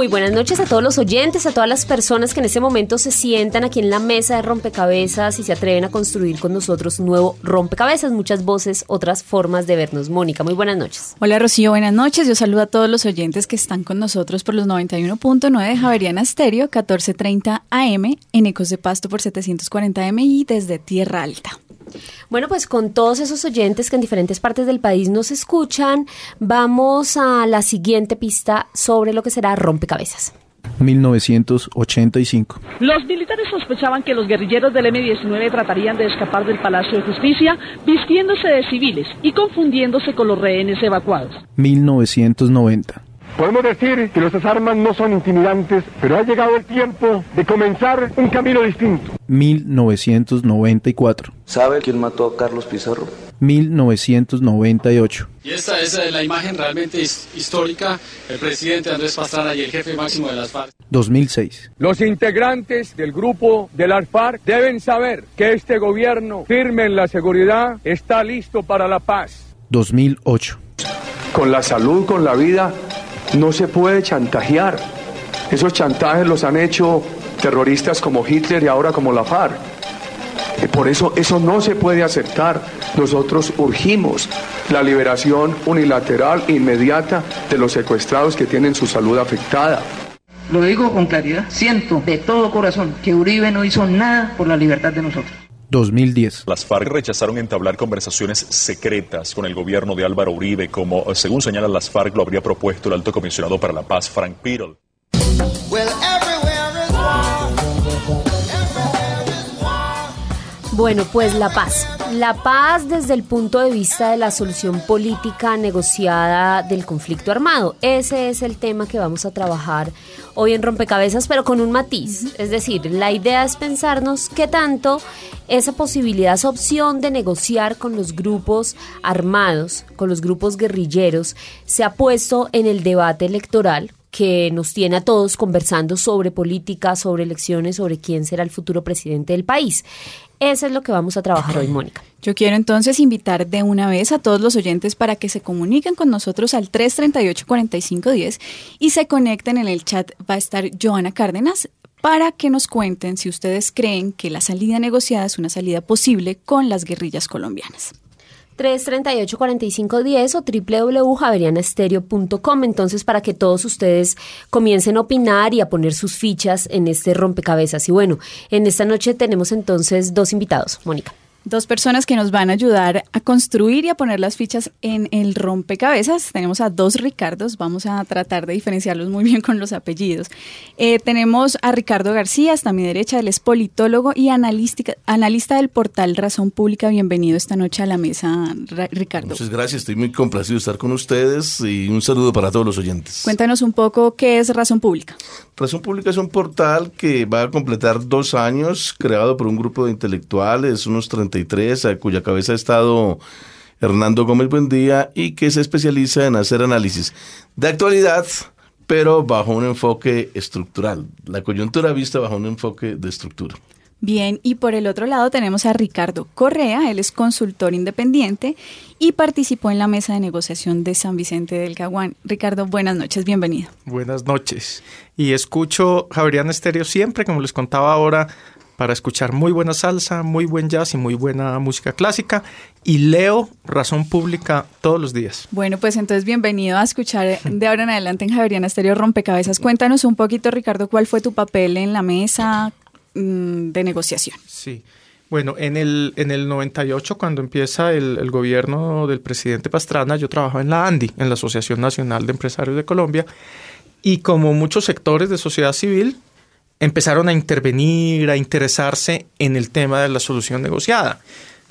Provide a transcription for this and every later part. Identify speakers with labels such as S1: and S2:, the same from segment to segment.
S1: Muy buenas noches a todos los oyentes, a todas las personas que en este momento se sientan aquí en la mesa de rompecabezas y se atreven a construir con nosotros un nuevo rompecabezas, muchas voces, otras formas de vernos. Mónica, muy buenas noches.
S2: Hola Rocío, buenas noches. Yo saludo a todos los oyentes que están con nosotros por los 91.9 de Javeriana Estéreo, 1430 AM, en Ecos de Pasto por 740 AM y desde Tierra Alta.
S1: Bueno, pues con todos esos oyentes que en diferentes partes del país nos escuchan, vamos a la siguiente pista sobre lo que será rompecabezas.
S3: 1985.
S4: Los militares sospechaban que los guerrilleros del M-19 tratarían de escapar del Palacio de Justicia vistiéndose de civiles y confundiéndose con los rehenes evacuados.
S3: 1990.
S5: Podemos decir que nuestras armas no son intimidantes, pero ha llegado el tiempo de comenzar un camino distinto.
S3: 1994.
S6: ¿Sabe quién mató a Carlos Pizarro?
S3: 1998.
S7: Y esta es la imagen realmente his- histórica, el presidente Andrés Pastrana y el jefe máximo de las FARC.
S3: 2006.
S5: Los integrantes del grupo de las FARC deben saber que este gobierno, firme en la seguridad, está listo para la paz.
S3: 2008.
S5: Con la salud, con la vida, no se puede chantajear. Esos chantajes los han hecho terroristas como Hitler y ahora como la FARC. Por eso eso no se puede aceptar. Nosotros urgimos la liberación unilateral e inmediata de los secuestrados que tienen su salud afectada.
S8: Lo digo con claridad, siento de todo corazón que Uribe no hizo nada por la libertad de nosotros.
S3: 2010.
S9: Las FARC rechazaron entablar conversaciones secretas con el gobierno de Álvaro Uribe, como eh, según señalan las FARC lo habría propuesto el alto comisionado para la paz, Frank Pearl.
S1: Bueno, pues la paz. La paz desde el punto de vista de la solución política negociada del conflicto armado. Ese es el tema que vamos a trabajar hoy en Rompecabezas, pero con un matiz. Es decir, la idea es pensarnos qué tanto esa posibilidad, esa opción de negociar con los grupos armados, con los grupos guerrilleros, se ha puesto en el debate electoral que nos tiene a todos conversando sobre política, sobre elecciones, sobre quién será el futuro presidente del país. Eso es lo que vamos a trabajar hoy, Mónica.
S2: Yo quiero entonces invitar de una vez a todos los oyentes para que se comuniquen con nosotros al 338-4510 y se conecten en el chat. Va a estar Joana Cárdenas para que nos cuenten si ustedes creen que la salida negociada es una salida posible con las guerrillas colombianas.
S1: 338-4510 o www.javerianastereo.com. Entonces, para que todos ustedes comiencen a opinar y a poner sus fichas en este rompecabezas. Y bueno, en esta noche tenemos entonces dos invitados, Mónica.
S2: Dos personas que nos van a ayudar a construir y a poner las fichas en el rompecabezas. Tenemos a dos Ricardos, vamos a tratar de diferenciarlos muy bien con los apellidos. Eh, tenemos a Ricardo García, hasta mi derecha, él es politólogo y analista del portal Razón Pública. Bienvenido esta noche a la mesa, Ra- Ricardo.
S10: Muchas gracias, estoy muy complacido de estar con ustedes y un saludo para todos los oyentes.
S2: Cuéntanos un poco qué es Razón Pública.
S10: Razón Pública es un portal que va a completar dos años, creado por un grupo de intelectuales, unos 33, a cuya cabeza ha estado Hernando Gómez Buendía y que se especializa en hacer análisis de actualidad, pero bajo un enfoque estructural. La coyuntura vista bajo un enfoque de estructura.
S2: Bien, y por el otro lado tenemos a Ricardo Correa, él es consultor independiente y participó en la mesa de negociación de San Vicente del Caguán. Ricardo, buenas noches, bienvenido.
S11: Buenas noches. Y escucho Javeriana Estéreo siempre, como les contaba ahora, para escuchar muy buena salsa, muy buen jazz y muy buena música clásica. Y leo Razón Pública todos los días.
S2: Bueno, pues entonces bienvenido a escuchar de ahora en adelante en Javeriana Estéreo Rompecabezas. Cuéntanos un poquito, Ricardo, cuál fue tu papel en la mesa, mm, de negociación.
S11: Sí. Bueno, en el, en el 98, cuando empieza el, el, gobierno del presidente Pastrana, yo trabajaba en la ANDI, en la Asociación Nacional de Empresarios de Colombia, y como muchos sectores de sociedad civil, empezaron a intervenir, a interesarse en el tema de la solución negociada.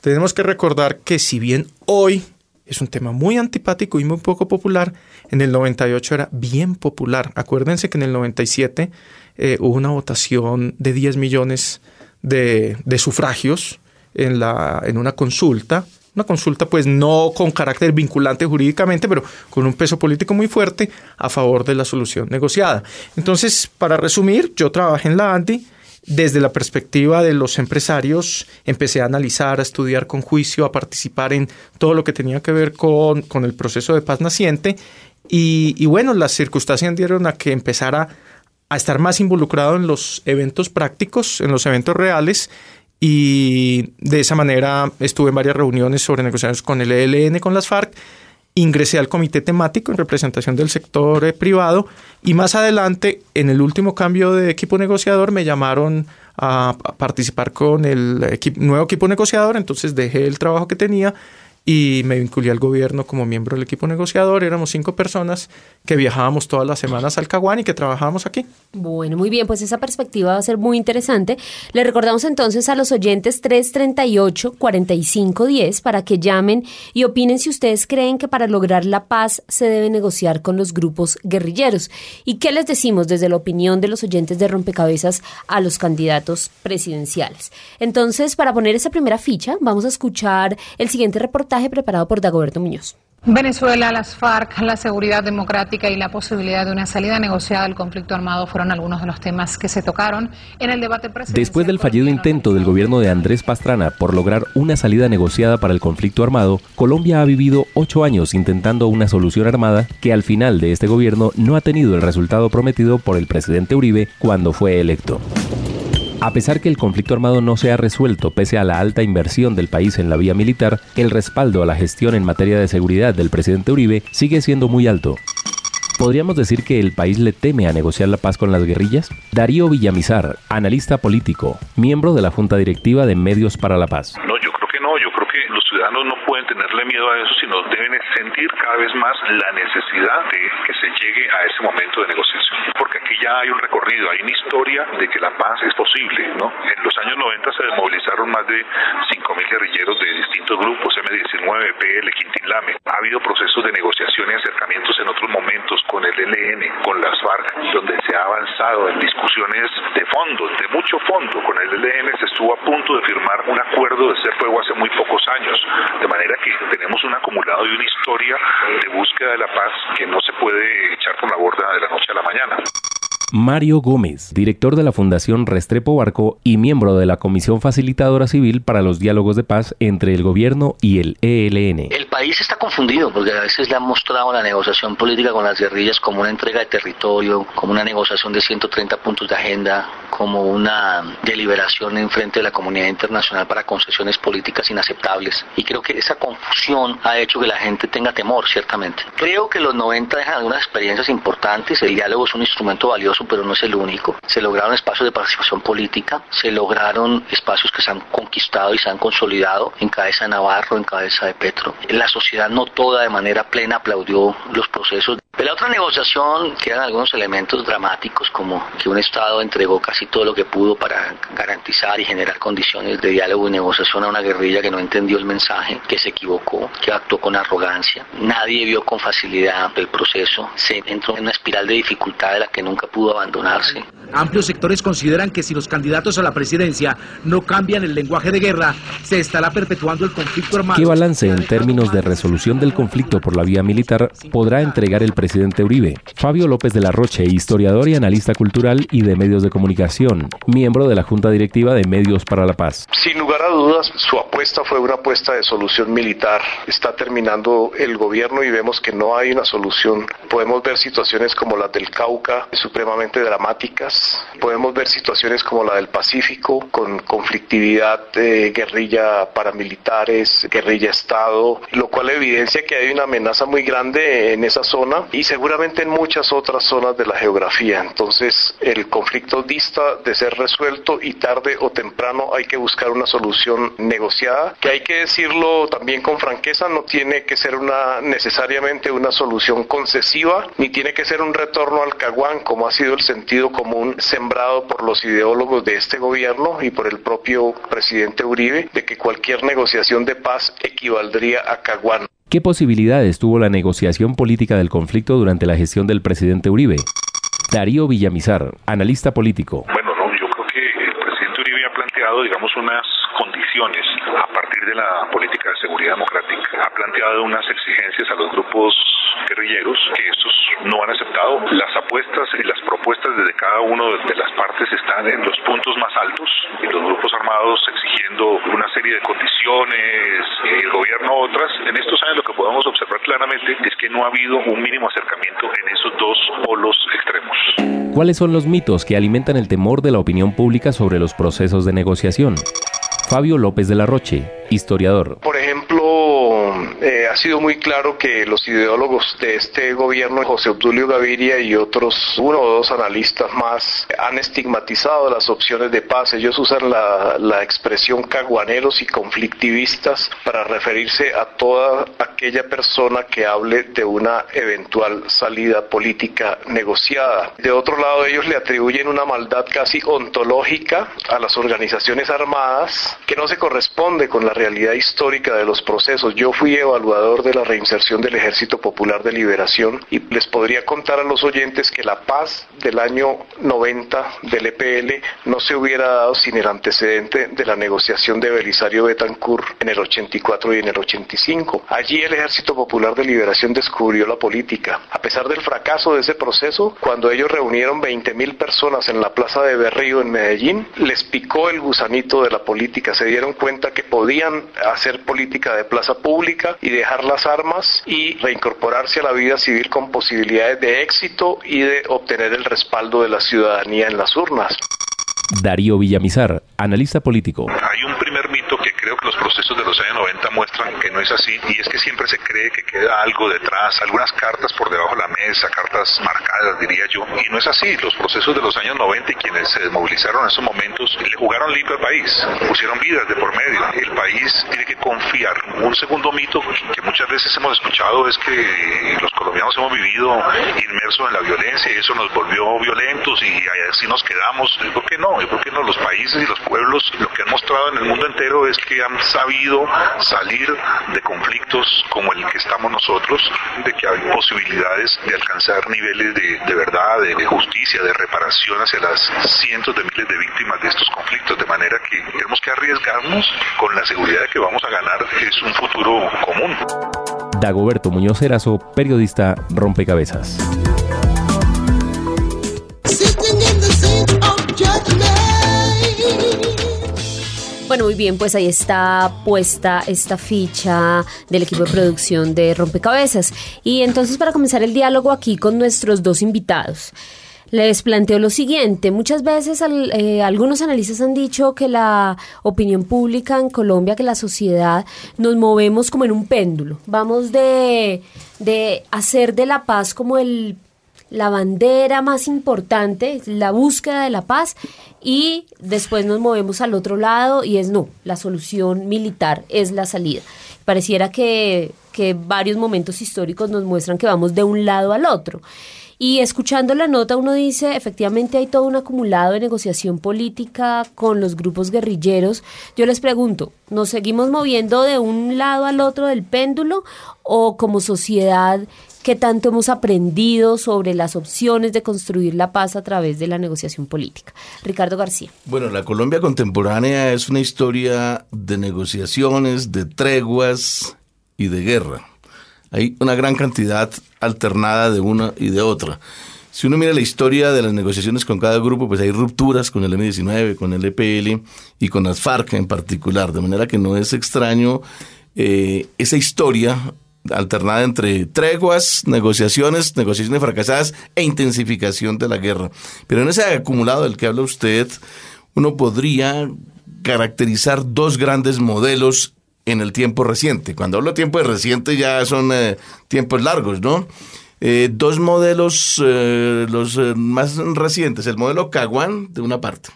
S11: Tenemos que recordar que si bien hoy es un tema muy antipático y muy poco popular, en el 98 era bien popular. Acuérdense que en el 97 eh, hubo una votación de 10 millones de, de sufragios en, la, en una consulta una consulta pues no con carácter vinculante jurídicamente, pero con un peso político muy fuerte a favor de la solución negociada. Entonces, para resumir, yo trabajé en la ANDI. Desde la perspectiva de los empresarios, empecé a analizar, a estudiar con juicio, a participar en todo lo que tenía que ver con, con el proceso de paz naciente. Y, y bueno, las circunstancias dieron a que empezara a estar más involucrado en los eventos prácticos, en los eventos reales, y de esa manera estuve en varias reuniones sobre negociaciones con el ELN, con las FARC, ingresé al comité temático en representación del sector eh, privado. Y más adelante, en el último cambio de equipo negociador, me llamaron a, participar con el nuevo equipo negociador, entonces dejé el trabajo que tenía y me vinculé al gobierno como miembro del equipo negociador. Éramos cinco personas que viajábamos todas las semanas al Caguán y que trabajábamos aquí.
S1: Bueno, muy bien, pues esa perspectiva va a ser muy interesante. Le recordamos entonces a los oyentes 338-4510 para que llamen y opinen si ustedes creen que para lograr la paz se debe negociar con los grupos guerrilleros. ¿Y qué les decimos desde la opinión de los oyentes de Rompecabezas a los candidatos presidenciales? Entonces, para poner esa primera ficha, vamos a escuchar el siguiente reportaje preparado por Dagoberto Muñoz.
S12: Venezuela, las FARC, la seguridad democrática y la posibilidad de una salida negociada al conflicto armado fueron algunos de los temas que se tocaron en el debate presidencial.
S13: Después del fallido intento del gobierno de Andrés Pastrana por lograr una salida negociada para el conflicto armado, Colombia ha vivido ocho años intentando una solución armada que al final de este gobierno no ha tenido el resultado prometido por el presidente Uribe cuando fue electo. A pesar que el conflicto armado no se ha resuelto pese a la alta inversión del país en la vía militar, el respaldo a la gestión en materia de seguridad del presidente Uribe sigue siendo muy alto. ¿Podríamos decir que el país le teme a negociar la paz con las guerrillas? Darío Villamizar, analista político, miembro de la Junta Directiva de Medios para la Paz
S14: yo creo que los no pueden tenerle miedo a eso, sino deben sentir cada vez más la necesidad de que se llegue a ese momento de negociación. Porque aquí ya hay un recorrido, hay una historia de que la paz es posible, ¿no? En los años 90 se desmovilizaron más de 5.000 guerrilleros de distintos grupos, M19, PL, Quintín Lame. Ha habido procesos de negociación y acercamientos en otros momentos con el ELN, con las FARC, donde se ha avanzado en discusiones de fondo, de mucho fondo. Con el ELN se estuvo a punto de firmar un acuerdo de ser fuego hace muy pocos años, de manera que tenemos un acumulado y una historia de búsqueda de la paz que no se puede echar por la borda de la noche a la mañana.
S13: Mario Gómez, director de la Fundación Restrepo Barco y miembro de la Comisión Facilitadora Civil para los Diálogos de Paz entre el Gobierno y el ELN.
S15: El país está confundido porque a veces le han mostrado la negociación política con las guerrillas como una entrega de territorio, como una negociación de 130 puntos de agenda, como una deliberación en frente de la comunidad internacional para concesiones políticas inaceptables. Y creo que esa confusión ha hecho que la gente tenga temor, ciertamente. Creo que los 90 dejan algunas experiencias importantes. El diálogo es un instrumento valioso pero no es el único. Se lograron espacios de participación política, se lograron espacios que se han conquistado y se han consolidado en cabeza de Navarro, en cabeza de Petro. La sociedad no toda de manera plena aplaudió los procesos. De la otra negociación quedan algunos elementos dramáticos como que un Estado entregó casi todo lo que pudo para garantizar y generar condiciones de diálogo y negociación a una guerrilla que no entendió el mensaje, que se equivocó, que actuó con arrogancia. Nadie vio con facilidad el proceso, se entró en una espiral de dificultad de la que nunca pudo abandonarse.
S16: Amplios sectores consideran que si los candidatos a la presidencia no cambian el lenguaje de guerra, se estará perpetuando el conflicto armado.
S13: ¿Qué balance en términos de resolución del conflicto por la vía militar podrá entregar el presidente Uribe? Fabio López de la Roche, historiador y analista cultural y de medios de comunicación, miembro de la Junta Directiva de Medios para la Paz.
S17: Sin lugar a dudas, su apuesta fue una apuesta de solución militar. Está terminando el gobierno y vemos que no hay una solución. Podemos ver situaciones como las del Cauca, supremamente dramáticas. Podemos ver situaciones como la del Pacífico, con conflictividad de guerrilla paramilitares, guerrilla Estado, lo cual evidencia que hay una amenaza muy grande en esa zona y seguramente en muchas otras zonas de la geografía. Entonces, el conflicto dista de ser resuelto y tarde o temprano hay que buscar una solución negociada, que hay que decirlo también con franqueza, no tiene que ser una necesariamente una solución concesiva, ni tiene que ser un retorno al caguán, como ha sido el sentido común sembrado por los ideólogos de este gobierno y por el propio presidente Uribe, de que cualquier negociación de paz equivaldría a caguán.
S13: ¿Qué posibilidades tuvo la negociación política del conflicto durante la gestión del presidente Uribe? Darío Villamizar, analista político.
S14: Bueno, no, yo creo que el presidente Uribe ha planteado, digamos, unas condiciones a partir de la política de seguridad democrática. Ha planteado unas exigencias a los grupos guerrilleros que estos no han aceptado. Las apuestas y las propuestas desde cada una de las partes están en los puntos más altos y los grupos armados exigiendo una serie de condiciones y el gobierno otras. En estos años lo que podemos observar claramente es que no ha habido un mínimo acercamiento en esos dos polos extremos.
S13: ¿Cuáles son los mitos que alimentan el temor de la opinión pública sobre los procesos de negociación? Fabio López de la Roche, historiador.
S17: Por ejemplo, eh, ha sido muy claro que los ideólogos de este gobierno, José Obdulio Gaviria y otros uno o dos analistas más, han estigmatizado las opciones de paz. Ellos usan la, la expresión caguaneros y conflictivistas para referirse a toda aquella persona que hable de una eventual salida política negociada. De otro lado, ellos le atribuyen una maldad casi ontológica a las organizaciones armadas que no se corresponde con la realidad histórica de los procesos. Yo fui evaluador de la reinserción del Ejército Popular de Liberación y les podría contar a los oyentes que la paz del año 90 del EPL no se hubiera dado sin el antecedente de la negociación de Belisario Betancourt en el 84 y en el 85. Allí el Ejército Popular de Liberación descubrió la política. A pesar del fracaso de ese proceso, cuando ellos reunieron 20.000 personas en la plaza de Berrío en Medellín, les picó el gusanito de la política. Se dieron cuenta que podían hacer política de plaza pública y dejar las armas y reincorporarse a la vida civil con posibilidades de éxito y de obtener el respaldo de la ciudadanía en las urnas.
S13: Darío Villamizar, analista político.
S14: Hay un primer mito que creo que los procesos de los años 90 muestran que no es así y es que siempre se cree que queda algo detrás, algunas cartas por debajo de la mesa, cartas marcadas diría yo, y no es así. Los procesos de los años 90 y quienes se desmovilizaron en esos momentos le jugaron limpio al país, pusieron vidas de por medio. El país tiene que confiar. Un segundo mito que muchas veces hemos escuchado es que los colombianos hemos vivido inmersos en la violencia y eso nos volvió violentos y así nos quedamos. ¿Por qué no? ¿Por qué no? Los países y los pueblos lo que han mostrado en el mundo entero es que han sabido salir de conflictos como el que estamos nosotros, de que hay posibilidades de alcanzar niveles de, de verdad, de, de, justicia, de reparación hacia las cientos de miles de víctimas de estos conflictos, de manera que tenemos que arriesgarnos con la seguridad de que vamos a ganar es un futuro común.
S13: Dagoberto Muñoz Erazo, periodista Rompecabezas.
S1: Bueno, muy bien, pues ahí está puesta esta ficha del equipo de producción de Rompecabezas. Y entonces para comenzar el diálogo aquí con nuestros dos invitados, les planteo lo siguiente. Muchas veces al, eh, algunos analistas han dicho que la opinión pública en Colombia, que la sociedad, nos movemos como en un péndulo. Vamos de, de hacer de la paz como el la bandera más importante, la búsqueda de la paz, y después nos movemos al otro lado y es no, la solución militar es la salida. Pareciera que, que varios momentos históricos nos muestran que vamos de un lado al otro. Y escuchando la nota uno dice, efectivamente hay todo un acumulado de negociación política con los grupos guerrilleros. Yo les pregunto, ¿nos seguimos moviendo de un lado al otro del péndulo o como sociedad qué tanto hemos aprendido sobre las opciones de construir la paz a través de la negociación política. Ricardo García.
S10: Bueno, la Colombia contemporánea es una historia de negociaciones, de treguas y de guerra. Hay una gran cantidad alternada de una y de otra. Si uno mira la historia de las negociaciones con cada grupo, pues hay rupturas con el M-19, con el EPL y con las FARC en particular, de manera que no es extraño eh, esa historia alternada entre treguas, negociaciones, negociaciones fracasadas e intensificación de la guerra. Pero en ese acumulado del que habla usted, uno podría caracterizar dos grandes modelos en el tiempo reciente. Cuando hablo de tiempo reciente ya son eh, tiempos largos, ¿no? Eh, dos modelos, eh, los más recientes, el modelo Caguán de una parte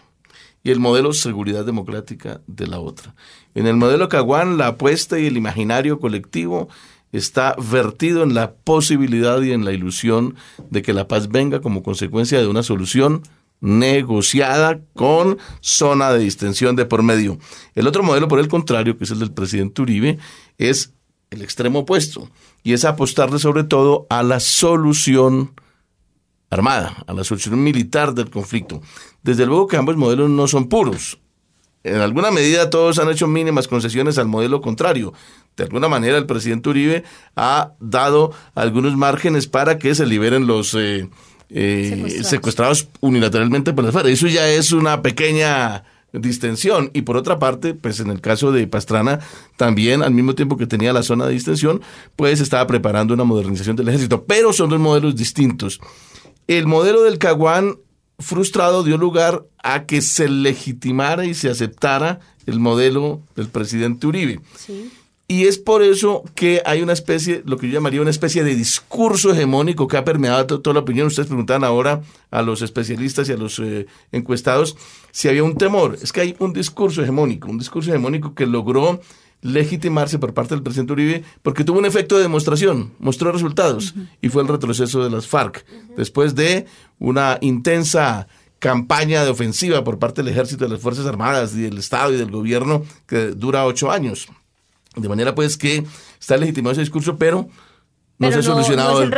S10: y el modelo Seguridad Democrática de la otra. En el modelo Caguán, la apuesta y el imaginario colectivo está vertido en la posibilidad y en la ilusión de que la paz venga como consecuencia de una solución negociada con zona de distensión de por medio. El otro modelo, por el contrario, que es el del presidente Uribe, es el extremo opuesto y es apostarle sobre todo a la solución armada, a la solución militar del conflicto. Desde luego que ambos modelos no son puros. En alguna medida todos han hecho mínimas concesiones al modelo contrario. De alguna manera el presidente Uribe ha dado algunos márgenes para que se liberen los eh, eh, secuestrados. unilateralmente por las FARC. Eso ya es una pequeña distensión. Y por otra parte, pues en el caso de Pastrana, también al mismo tiempo que tenía la zona de distensión, pues estaba preparando una modernización del ejército. Pero son dos modelos distintos. El modelo del Caguán frustrado dio lugar a que se legitimara y se aceptara el modelo del presidente Uribe. Y es por eso que hay una especie, lo que yo llamaría una especie de discurso hegemónico que ha permeado toda la opinión. Ustedes preguntan ahora a los especialistas y a los eh, encuestados si había un temor. Es que hay un discurso hegemónico, un discurso hegemónico que logró legitimarse por parte del presidente Uribe porque tuvo un efecto de demostración, mostró resultados y fue el retroceso de las FARC después de una intensa campaña de ofensiva por parte del ejército, de las Fuerzas Armadas y del Estado y del gobierno que dura ocho años. De manera pues que está legitimado ese discurso, pero no se ha solucionado el,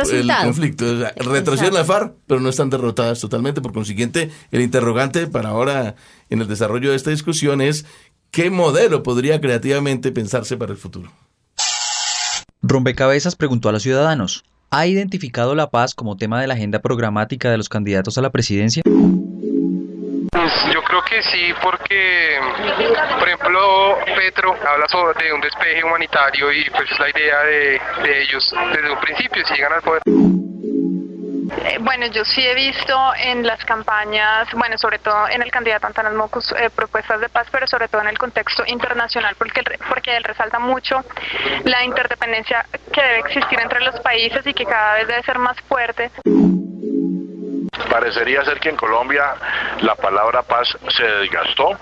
S10: conflicto. retroceden la FARC, pero no están derrotadas totalmente. Por consiguiente, el interrogante para ahora en el desarrollo de esta discusión es ¿Qué modelo podría creativamente pensarse para el futuro?
S18: Rompecabezas preguntó a los ciudadanos, ¿ha identificado la paz como tema de la agenda programática de los candidatos a la presidencia?
S19: Pues yo creo que sí, porque, por ejemplo, Petro habla sobre de un despeje humanitario y pues es la idea de, de ellos desde un principio, si llegan al poder.
S20: Eh, bueno, yo sí he visto en las campañas, bueno, sobre todo en el candidato Antanas Mocus, eh, propuestas de paz, pero sobre todo en el contexto internacional, porque, porque él resalta mucho la interdependencia que debe existir entre los países y que cada vez debe ser más fuerte.
S14: Parecería ser que en Colombia la palabra paz se desgastó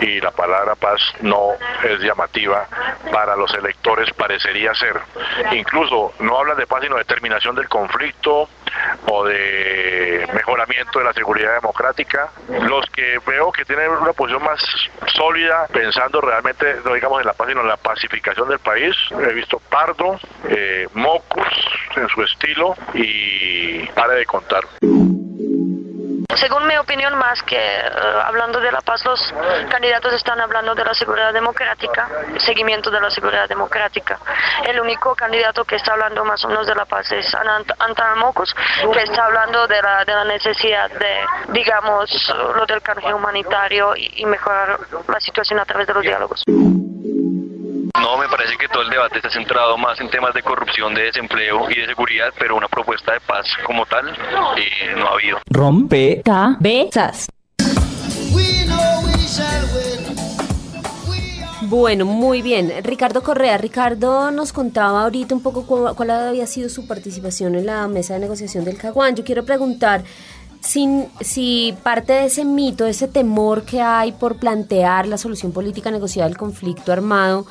S14: y la palabra paz no es llamativa para los electores, parecería ser. Incluso no hablan de paz sino de terminación del conflicto o de mejoramiento de la seguridad democrática. Los que veo que tienen una posición más sólida, pensando realmente, no digamos en la paz, sino en la pacificación del país, he visto Pardo, eh, Mocus en su estilo y pare de contar.
S20: Según mi opinión, más que eh, hablando de la paz, los candidatos están hablando de la seguridad democrática, seguimiento de la seguridad democrática. El único candidato que está hablando más o menos de la paz es Antan Mocos, que está hablando de la, de la necesidad de, digamos, lo del canje humanitario y mejorar la situación a través de los diálogos.
S21: No, me parece que todo el debate está centrado más en temas de corrupción, de desempleo y de seguridad, pero una propuesta de paz como tal eh, no ha habido.
S18: Rompe
S1: cabezas. Bueno, muy bien. Ricardo Correa, Ricardo nos contaba ahorita un poco cuál, había sido su participación en la mesa de negociación del Caguán. Yo quiero preguntar si, si parte de ese mito, ese temor que hay por plantear la solución política negociada del conflicto armado,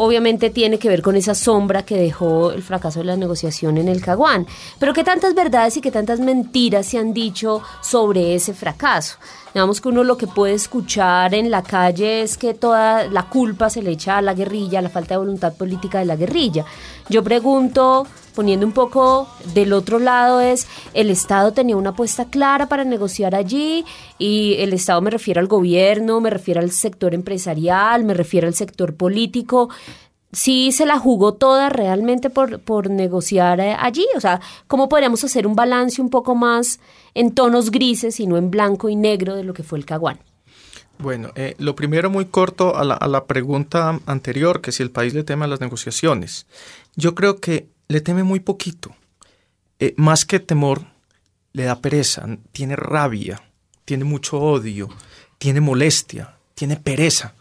S1: obviamente tiene que ver con esa sombra que dejó el fracaso de la negociación en el Caguán. Pero qué tantas verdades y qué tantas mentiras se han dicho sobre ese fracaso. Digamos que uno lo que puede escuchar en la calle es que toda la culpa se le echa a la guerrilla, a la falta de voluntad política de la guerrilla. Yo pregunto, poniendo un poco del otro lado, es, el Estado tenía una apuesta clara para negociar allí y el Estado me refiero al gobierno, me refiero al sector empresarial, me refiero al sector político sí se la jugó toda realmente por, por negociar eh, allí. O sea, ¿cómo podríamos hacer un balance un poco más en tonos grises y no en blanco y negro de lo que fue el Caguán?
S11: Bueno, eh, lo primero muy corto a la, pregunta anterior, que si el país le teme a las negociaciones. Yo creo que le teme muy poquito. Eh, más que temor, le da pereza, tiene rabia, tiene mucho odio, tiene molestia, tiene pereza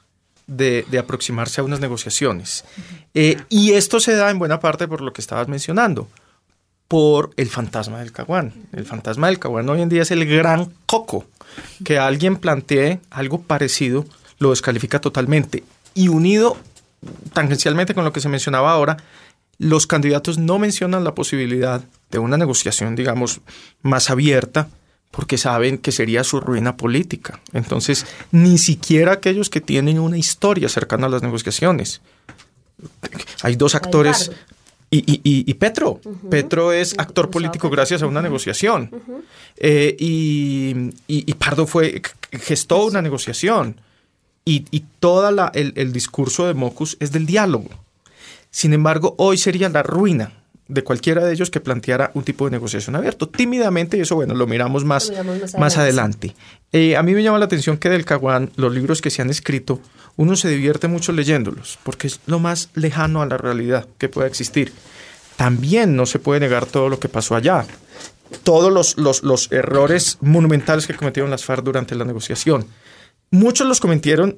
S11: de, de aproximarse a unas negociaciones. Eh, y esto se da en buena parte por lo que estabas mencionando, por el fantasma del caguán. El fantasma del caguán hoy en día es el gran coco. Que alguien plantee algo parecido lo descalifica totalmente. Y unido tangencialmente con lo que se mencionaba ahora, los candidatos no mencionan la posibilidad de una negociación, digamos, más abierta, porque saben que sería su ruina política. Entonces, ni siquiera aquellos que tienen una historia cercana a las negociaciones. Hay dos actores. Y, y, y, y Petro. Petro es actor político gracias a una negociación. Eh, y, y, Pardo fue, gestó una negociación. Y, todo el, el discurso de Mocus es del diálogo. Sin embargo, hoy sería la ruina de cualquiera de ellos que planteara un tipo de negociación abierto. Tímidamente, y eso, bueno, lo miramos más, más, adelante. Eh, a mí me llama la atención que del Caguán, los libros que se han escrito, uno se divierte mucho leyéndolos, porque es lo más lejano a la realidad que pueda existir. También no se puede negar todo lo que pasó allá. Todos los, los, los errores monumentales que cometieron las FARC durante la negociación. Muchos los cometieron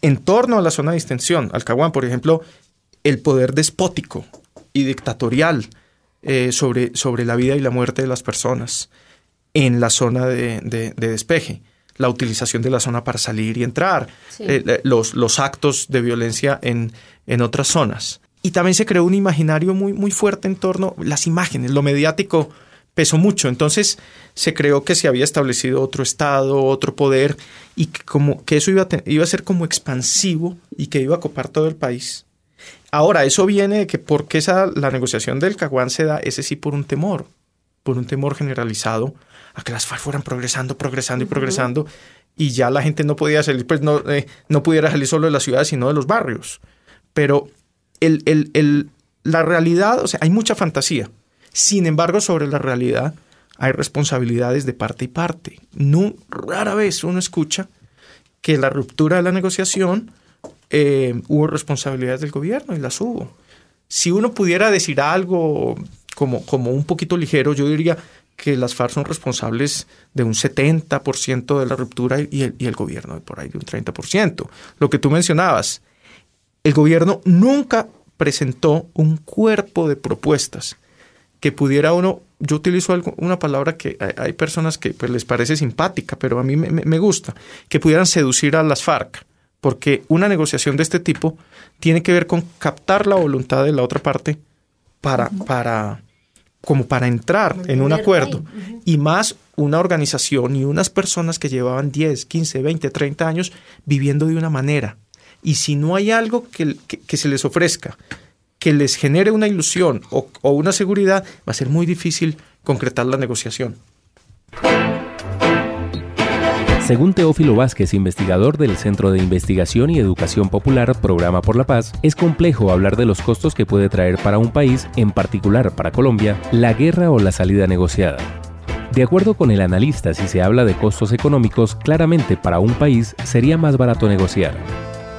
S11: en torno a la zona de distensión. Alcahuán, por ejemplo, el poder despótico y dictatorial eh, sobre, sobre la vida y la muerte de las personas en la zona de, despeje, la utilización de la zona para salir y entrar, eh, los, los, actos de violencia en, en, otras zonas. Y también se creó un imaginario muy, muy fuerte en torno a las imágenes, lo mediático pesó mucho, entonces se creó que se había establecido otro Estado, otro poder, y que, como, que eso iba iba a ser como expansivo y que iba a copar todo el país. Ahora, eso viene de que porque esa, la negociación del Caguán se da, ese sí por un temor, por un temor generalizado a que las FARC fueran progresando, progresando y progresando, y ya la gente no podía salir, pues no, eh, no pudiera salir solo de la ciudad, sino de los barrios. Pero el, el, el, la realidad, o sea, hay mucha fantasía. Sin embargo, sobre la realidad hay responsabilidades de parte y parte. No, rara vez uno escucha que la ruptura de la negociación eh, hubo responsabilidades del gobierno y las hubo. Si uno pudiera decir algo como, como un poquito ligero, yo diría que las FARC son responsables de un 70% de la ruptura y el, y el gobierno por ahí de un 30%. Lo que tú mencionabas, el gobierno nunca presentó un cuerpo de propuestas que pudiera uno, yo utilizo una palabra que hay, personas que pues, les parece simpática, pero a mí me, gusta, que pudieran seducir a las FARC porque una negociación de este tipo tiene que ver con captar la voluntad de la otra parte para, para como para entrar en un acuerdo. Y más una organización y unas personas que llevaban 10, 15, 20, 30 años viviendo de una manera. Y si no hay algo que, que, se les ofrezca, que les genere una ilusión o, o una seguridad, va a ser muy difícil concretar la negociación.
S13: Según Teófilo Vázquez, investigador del Centro de Investigación y Educación Popular Programa por la Paz, es complejo hablar de los costos que puede traer para un país, en particular para Colombia, la guerra o la salida negociada. De acuerdo con el analista, si se habla de costos económicos, claramente para un país sería más barato negociar.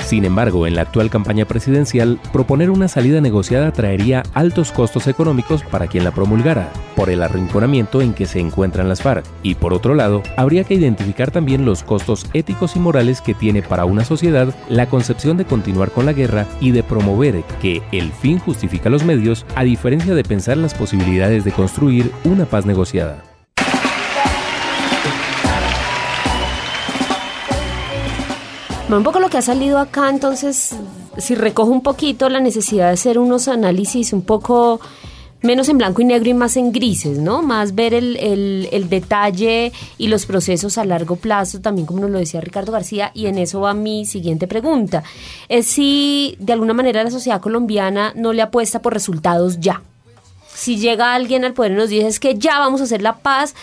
S13: Sin embargo, en la actual campaña presidencial, proponer una salida negociada traería altos costos económicos para quien la promulgara, por el arrinconamiento en que se encuentran las FARC, y por otro lado, habría que identificar también los costos éticos y morales que tiene para una sociedad la concepción de continuar con la guerra y de promover que el fin justifica los medios, a diferencia de pensar las posibilidades de construir una paz negociada.
S1: Un poco lo que ha salido acá, entonces, si recojo un poquito la necesidad de hacer unos análisis un poco menos en blanco y negro y más en grises, ¿no? Más ver el, el, detalle y los procesos a largo plazo, también como nos lo decía Ricardo García, y en eso va mi siguiente pregunta. Es si de alguna manera la sociedad colombiana no le apuesta por resultados ya. Si llega alguien al poder y nos dice es que ya vamos a hacer la paz,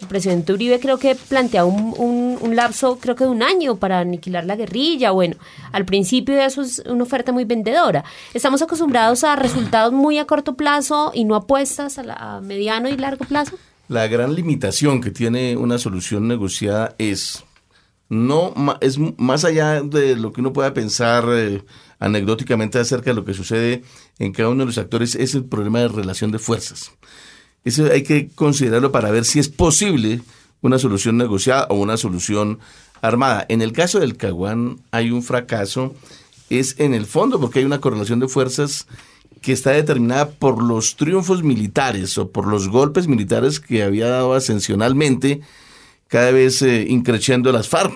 S1: el presidente Uribe creo que plantea un, lapso, creo que de un año para aniquilar la guerrilla. Bueno, al principio eso es una oferta muy vendedora. Estamos acostumbrados a resultados muy a corto plazo y no apuestas a, mediano y largo plazo.
S10: La gran limitación que tiene una solución negociada es no es más allá de lo que uno pueda pensar eh, anecdóticamente acerca de lo que sucede en cada uno de los actores, es el problema de relación de fuerzas. Eso hay que considerarlo para ver si es posible una solución negociada o una solución armada. En el caso del Caguán hay un fracaso, es en el fondo porque hay una correlación de fuerzas que está determinada por los triunfos militares o por los golpes militares que había dado ascensionalmente cada vez eh, increciendo las FARC,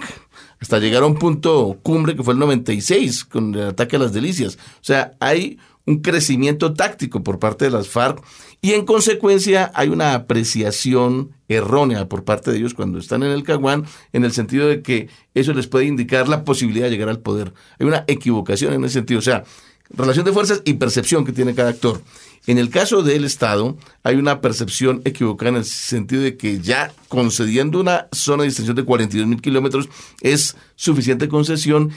S10: hasta llegar a un punto cumbre que fue el 96 con el ataque a las delicias. O sea, hay un crecimiento táctico por parte de las FARC y en consecuencia hay una apreciación errónea por parte de ellos cuando están en el Caguán en el sentido de que eso les puede indicar la posibilidad de llegar al poder. Hay una equivocación en ese sentido, o sea, relación de fuerzas y percepción que tiene cada actor. En el caso del Estado, hay una percepción equivocada en el sentido de que ya concediendo una zona de extensión de 42 mil kilómetros es suficiente concesión,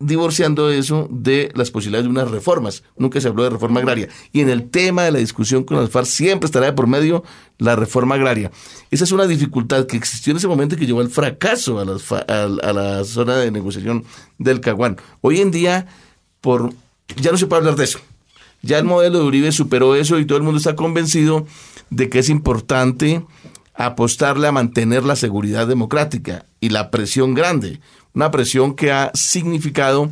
S10: divorciando eso de las posibilidades de unas reformas. Nunca se habló de reforma agraria. Y en el tema de la discusión con las FARC siempre estará de por medio la reforma agraria. Esa es una dificultad que existió en ese momento que llevó al fracaso a- a la zona de negociación del Caguán. Hoy en día, por ya no se puede hablar de eso. Ya el modelo de Uribe superó eso y todo el mundo está convencido de que es importante apostarle a mantener la seguridad democrática y la presión grande. Una presión que ha significado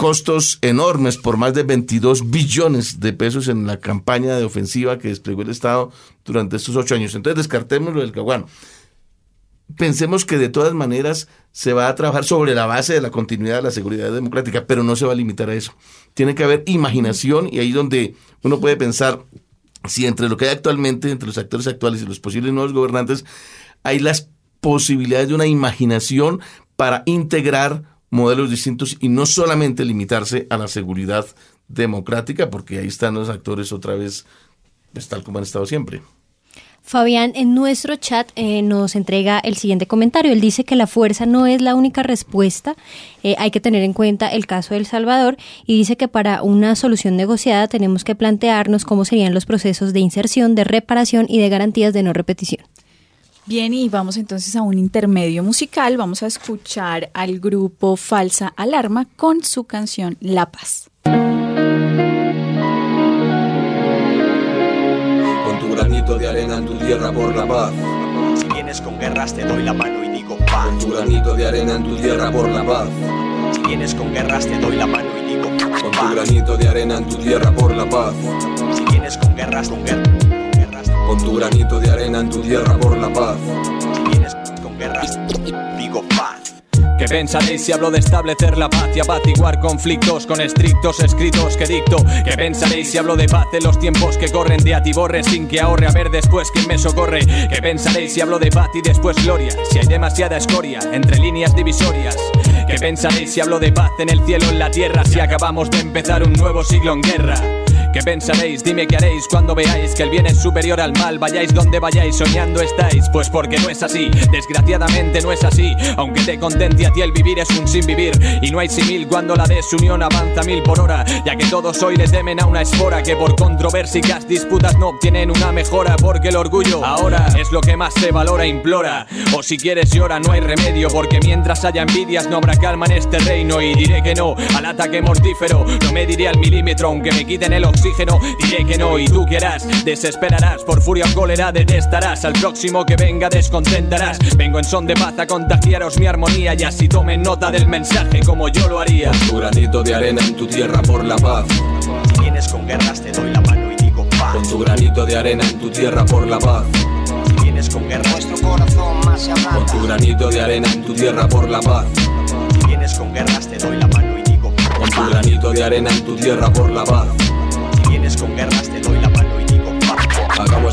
S10: costos enormes por más de 22 billones de pesos en la campaña de ofensiva que desplegó el Estado durante estos ocho años. Entonces descartemos lo del Caguán. Pensemos que de todas maneras se va a trabajar sobre la base de la continuidad de la seguridad democrática, pero no se va a limitar a eso. Tiene que haber imaginación y ahí donde uno puede pensar si entre lo que hay actualmente, entre los actores actuales y los posibles nuevos gobernantes, hay las posibilidades de una imaginación para integrar modelos distintos y no solamente limitarse a la seguridad democrática, porque ahí están los actores otra vez, pues, tal como han estado siempre.
S22: Fabián en nuestro chat eh, nos entrega el siguiente comentario. Él dice que la fuerza no es la única respuesta, eh, hay que tener en cuenta el caso de El Salvador y dice que para una solución negociada tenemos que plantearnos cómo serían los procesos de inserción, de reparación y de garantías de no repetición.
S2: Bien, y vamos entonces a un intermedio musical. Vamos a escuchar al grupo Falsa Alarma con su canción La Paz.
S23: Con tu granito de arena en tu tierra por la paz.
S24: Si vienes con guerras te doy la mano y digo paz.
S23: Con tu granito de arena en tu tierra por la paz.
S24: Si vienes con guerras te doy la mano y digo paz.
S23: Con tu granito de arena en tu tierra por la paz.
S24: Si vienes con guerras, con guerras.
S23: Con tu granito de arena en tu tierra por la paz.
S24: Si vienes con guerras, digo paz.
S25: ¿Qué pensaréis si hablo de establecer la paz y apaciguar conflictos con estrictos escritos que dicto? ¿Qué pensaréis si hablo de paz en los tiempos que corren de atiborre sin que ahorre a ver después quién me socorre? ¿Qué pensaréis si hablo de paz y después gloria? Si hay demasiada escoria entre líneas divisorias. ¿Qué pensaréis si hablo de paz en el cielo, en la tierra? Si acabamos de empezar un nuevo siglo en guerra. ¿Qué pensaréis? Dime qué haréis cuando veáis que el bien es superior al mal. Vayáis donde vayáis, soñando estáis. Pues porque no es así, desgraciadamente no es así. Aunque te contente a ti el vivir es un sin vivir. Y no hay simil cuando la desunión avanza mil por hora. Ya que todos hoy le temen a una espora que por controversias, disputas no obtienen una mejora. Porque el orgullo ahora es lo que más se valora, implora. O si quieres llora, no hay remedio. Porque mientras haya envidias no habrá calma en este reino. Y diré que no al ataque mortífero. No me diré al milímetro aunque me quiten el oxígeno. Diré que no y tú quieras, desesperarás. Por furia o cólera detestarás. Al próximo que venga descontentarás. Vengo en son de paz a contagiaros mi armonía. Y así tomen nota del mensaje como yo lo haría.
S23: Con tu granito de arena en tu tierra por la paz.
S24: Si vienes con guerras te doy la mano y digo paz.
S23: Con tu granito de arena en tu tierra por la paz.
S24: Si vienes con guerras nuestro corazón más se
S23: Con tu granito de arena en tu tierra por la paz.
S24: Si vienes con guerras te doy la mano y digo
S23: Con tu granito de arena en tu tierra por la paz.
S24: Con guerras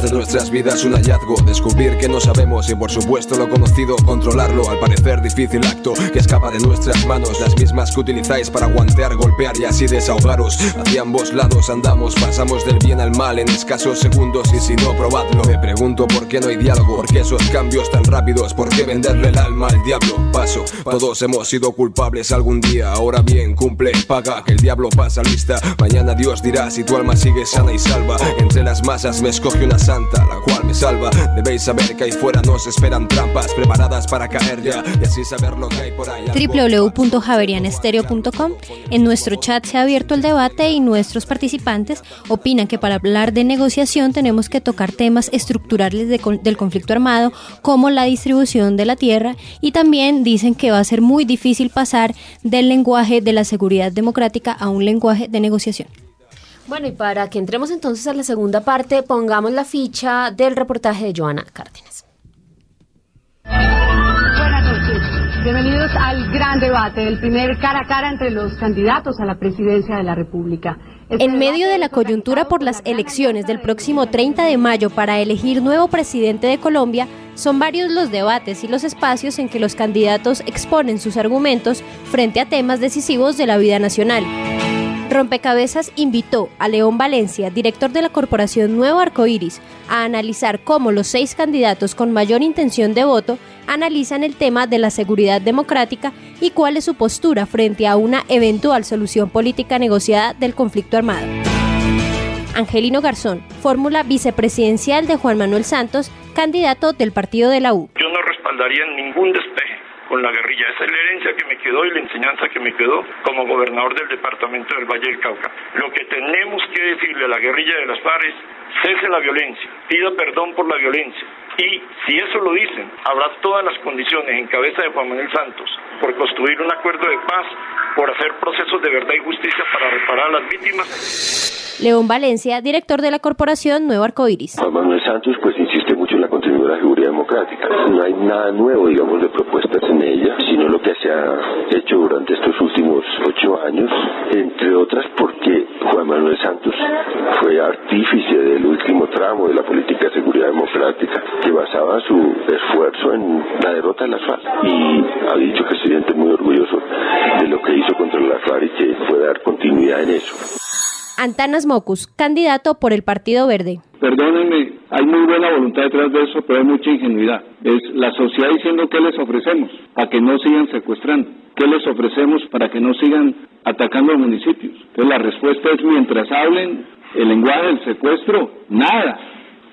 S23: De nuestras vidas un hallazgo, descubrir que no sabemos y por supuesto lo conocido, controlarlo, al parecer difícil acto que escapa de nuestras manos, las mismas que utilizáis para guantear, golpear y así desahogaros. Hacia ambos lados andamos, pasamos del bien al mal en escasos segundos y si no, probadlo. Me pregunto por qué no hay diálogo, por qué esos cambios tan rápidos, por qué venderle el alma al diablo. Paso, todos hemos sido culpables algún día, ahora bien, cumple, paga, que el diablo pasa lista. Mañana Dios dirá si tu alma sigue sana y salva. Entre las masas me escoge una santa la cual me salva. Debéis saber que ahí fuera nos esperan trampas preparadas para caer ya y así saber lo que hay por allá.
S22: www.javerianestereo.com En nuestro chat se ha abierto el debate y nuestros participantes opinan que para hablar de negociación tenemos que tocar temas estructurales del conflicto armado como la distribución de la tierra y también dicen que va a ser muy difícil pasar del lenguaje de la seguridad democrática a un lenguaje de negociación.
S1: Bueno, y para que entremos entonces a la segunda parte, pongamos la ficha del reportaje de Joana Cárdenas.
S26: Buenas noches. Bienvenidos al gran debate, el primer cara a cara entre los candidatos a la presidencia de la República. Este
S22: En medio de la coyuntura por las elecciones del próximo 30 de mayo para elegir nuevo presidente de Colombia, son varios los debates y los espacios en que los candidatos exponen sus argumentos frente a temas decisivos de la vida nacional. Rompecabezas invitó a León Valencia, director de la corporación Nuevo Arcoíris, a analizar cómo los seis candidatos con mayor intención de voto analizan el tema de la seguridad democrática y cuál es su postura frente a una eventual solución política negociada del conflicto armado. Angelino Garzón, fórmula vicepresidencial de Juan Manuel Santos, candidato del partido de la U.
S27: Yo no respaldaría ningún despeje con la guerrilla. Esa es la herencia que me quedó y la enseñanza que me quedó como gobernador del departamento del Valle del Cauca. Lo que tenemos que decirle a la guerrilla de las FARC es cese la violencia, pida perdón por la violencia. Y si eso lo dicen, habrá todas las condiciones en cabeza de Juan Manuel Santos por construir un acuerdo de paz, por hacer procesos de verdad y justicia para reparar a las víctimas.
S22: León Valencia, director de la corporación Nuevo Arcoíris.
S28: Juan Manuel Santos pues la seguridad democrática. No hay nada nuevo, digamos, de propuestas en ella, sino lo que se ha hecho durante estos últimos ocho años, entre otras porque Juan Manuel Santos fue artífice del último tramo de la política de seguridad democrática que basaba su esfuerzo en la derrota de las FARC y ha dicho que se siente muy orgulloso de lo que hizo contra las FARC y que puede dar continuidad en eso.
S22: Antanas Mocus, candidato por el Partido Verde.
S29: Perdónenme, hay muy buena voluntad detrás de eso, pero hay mucha ingenuidad. Es la sociedad diciendo qué les ofrecemos para que no sigan secuestrando, qué les ofrecemos para que no sigan atacando a municipios. Entonces la respuesta es mientras hablen el lenguaje del secuestro, nada.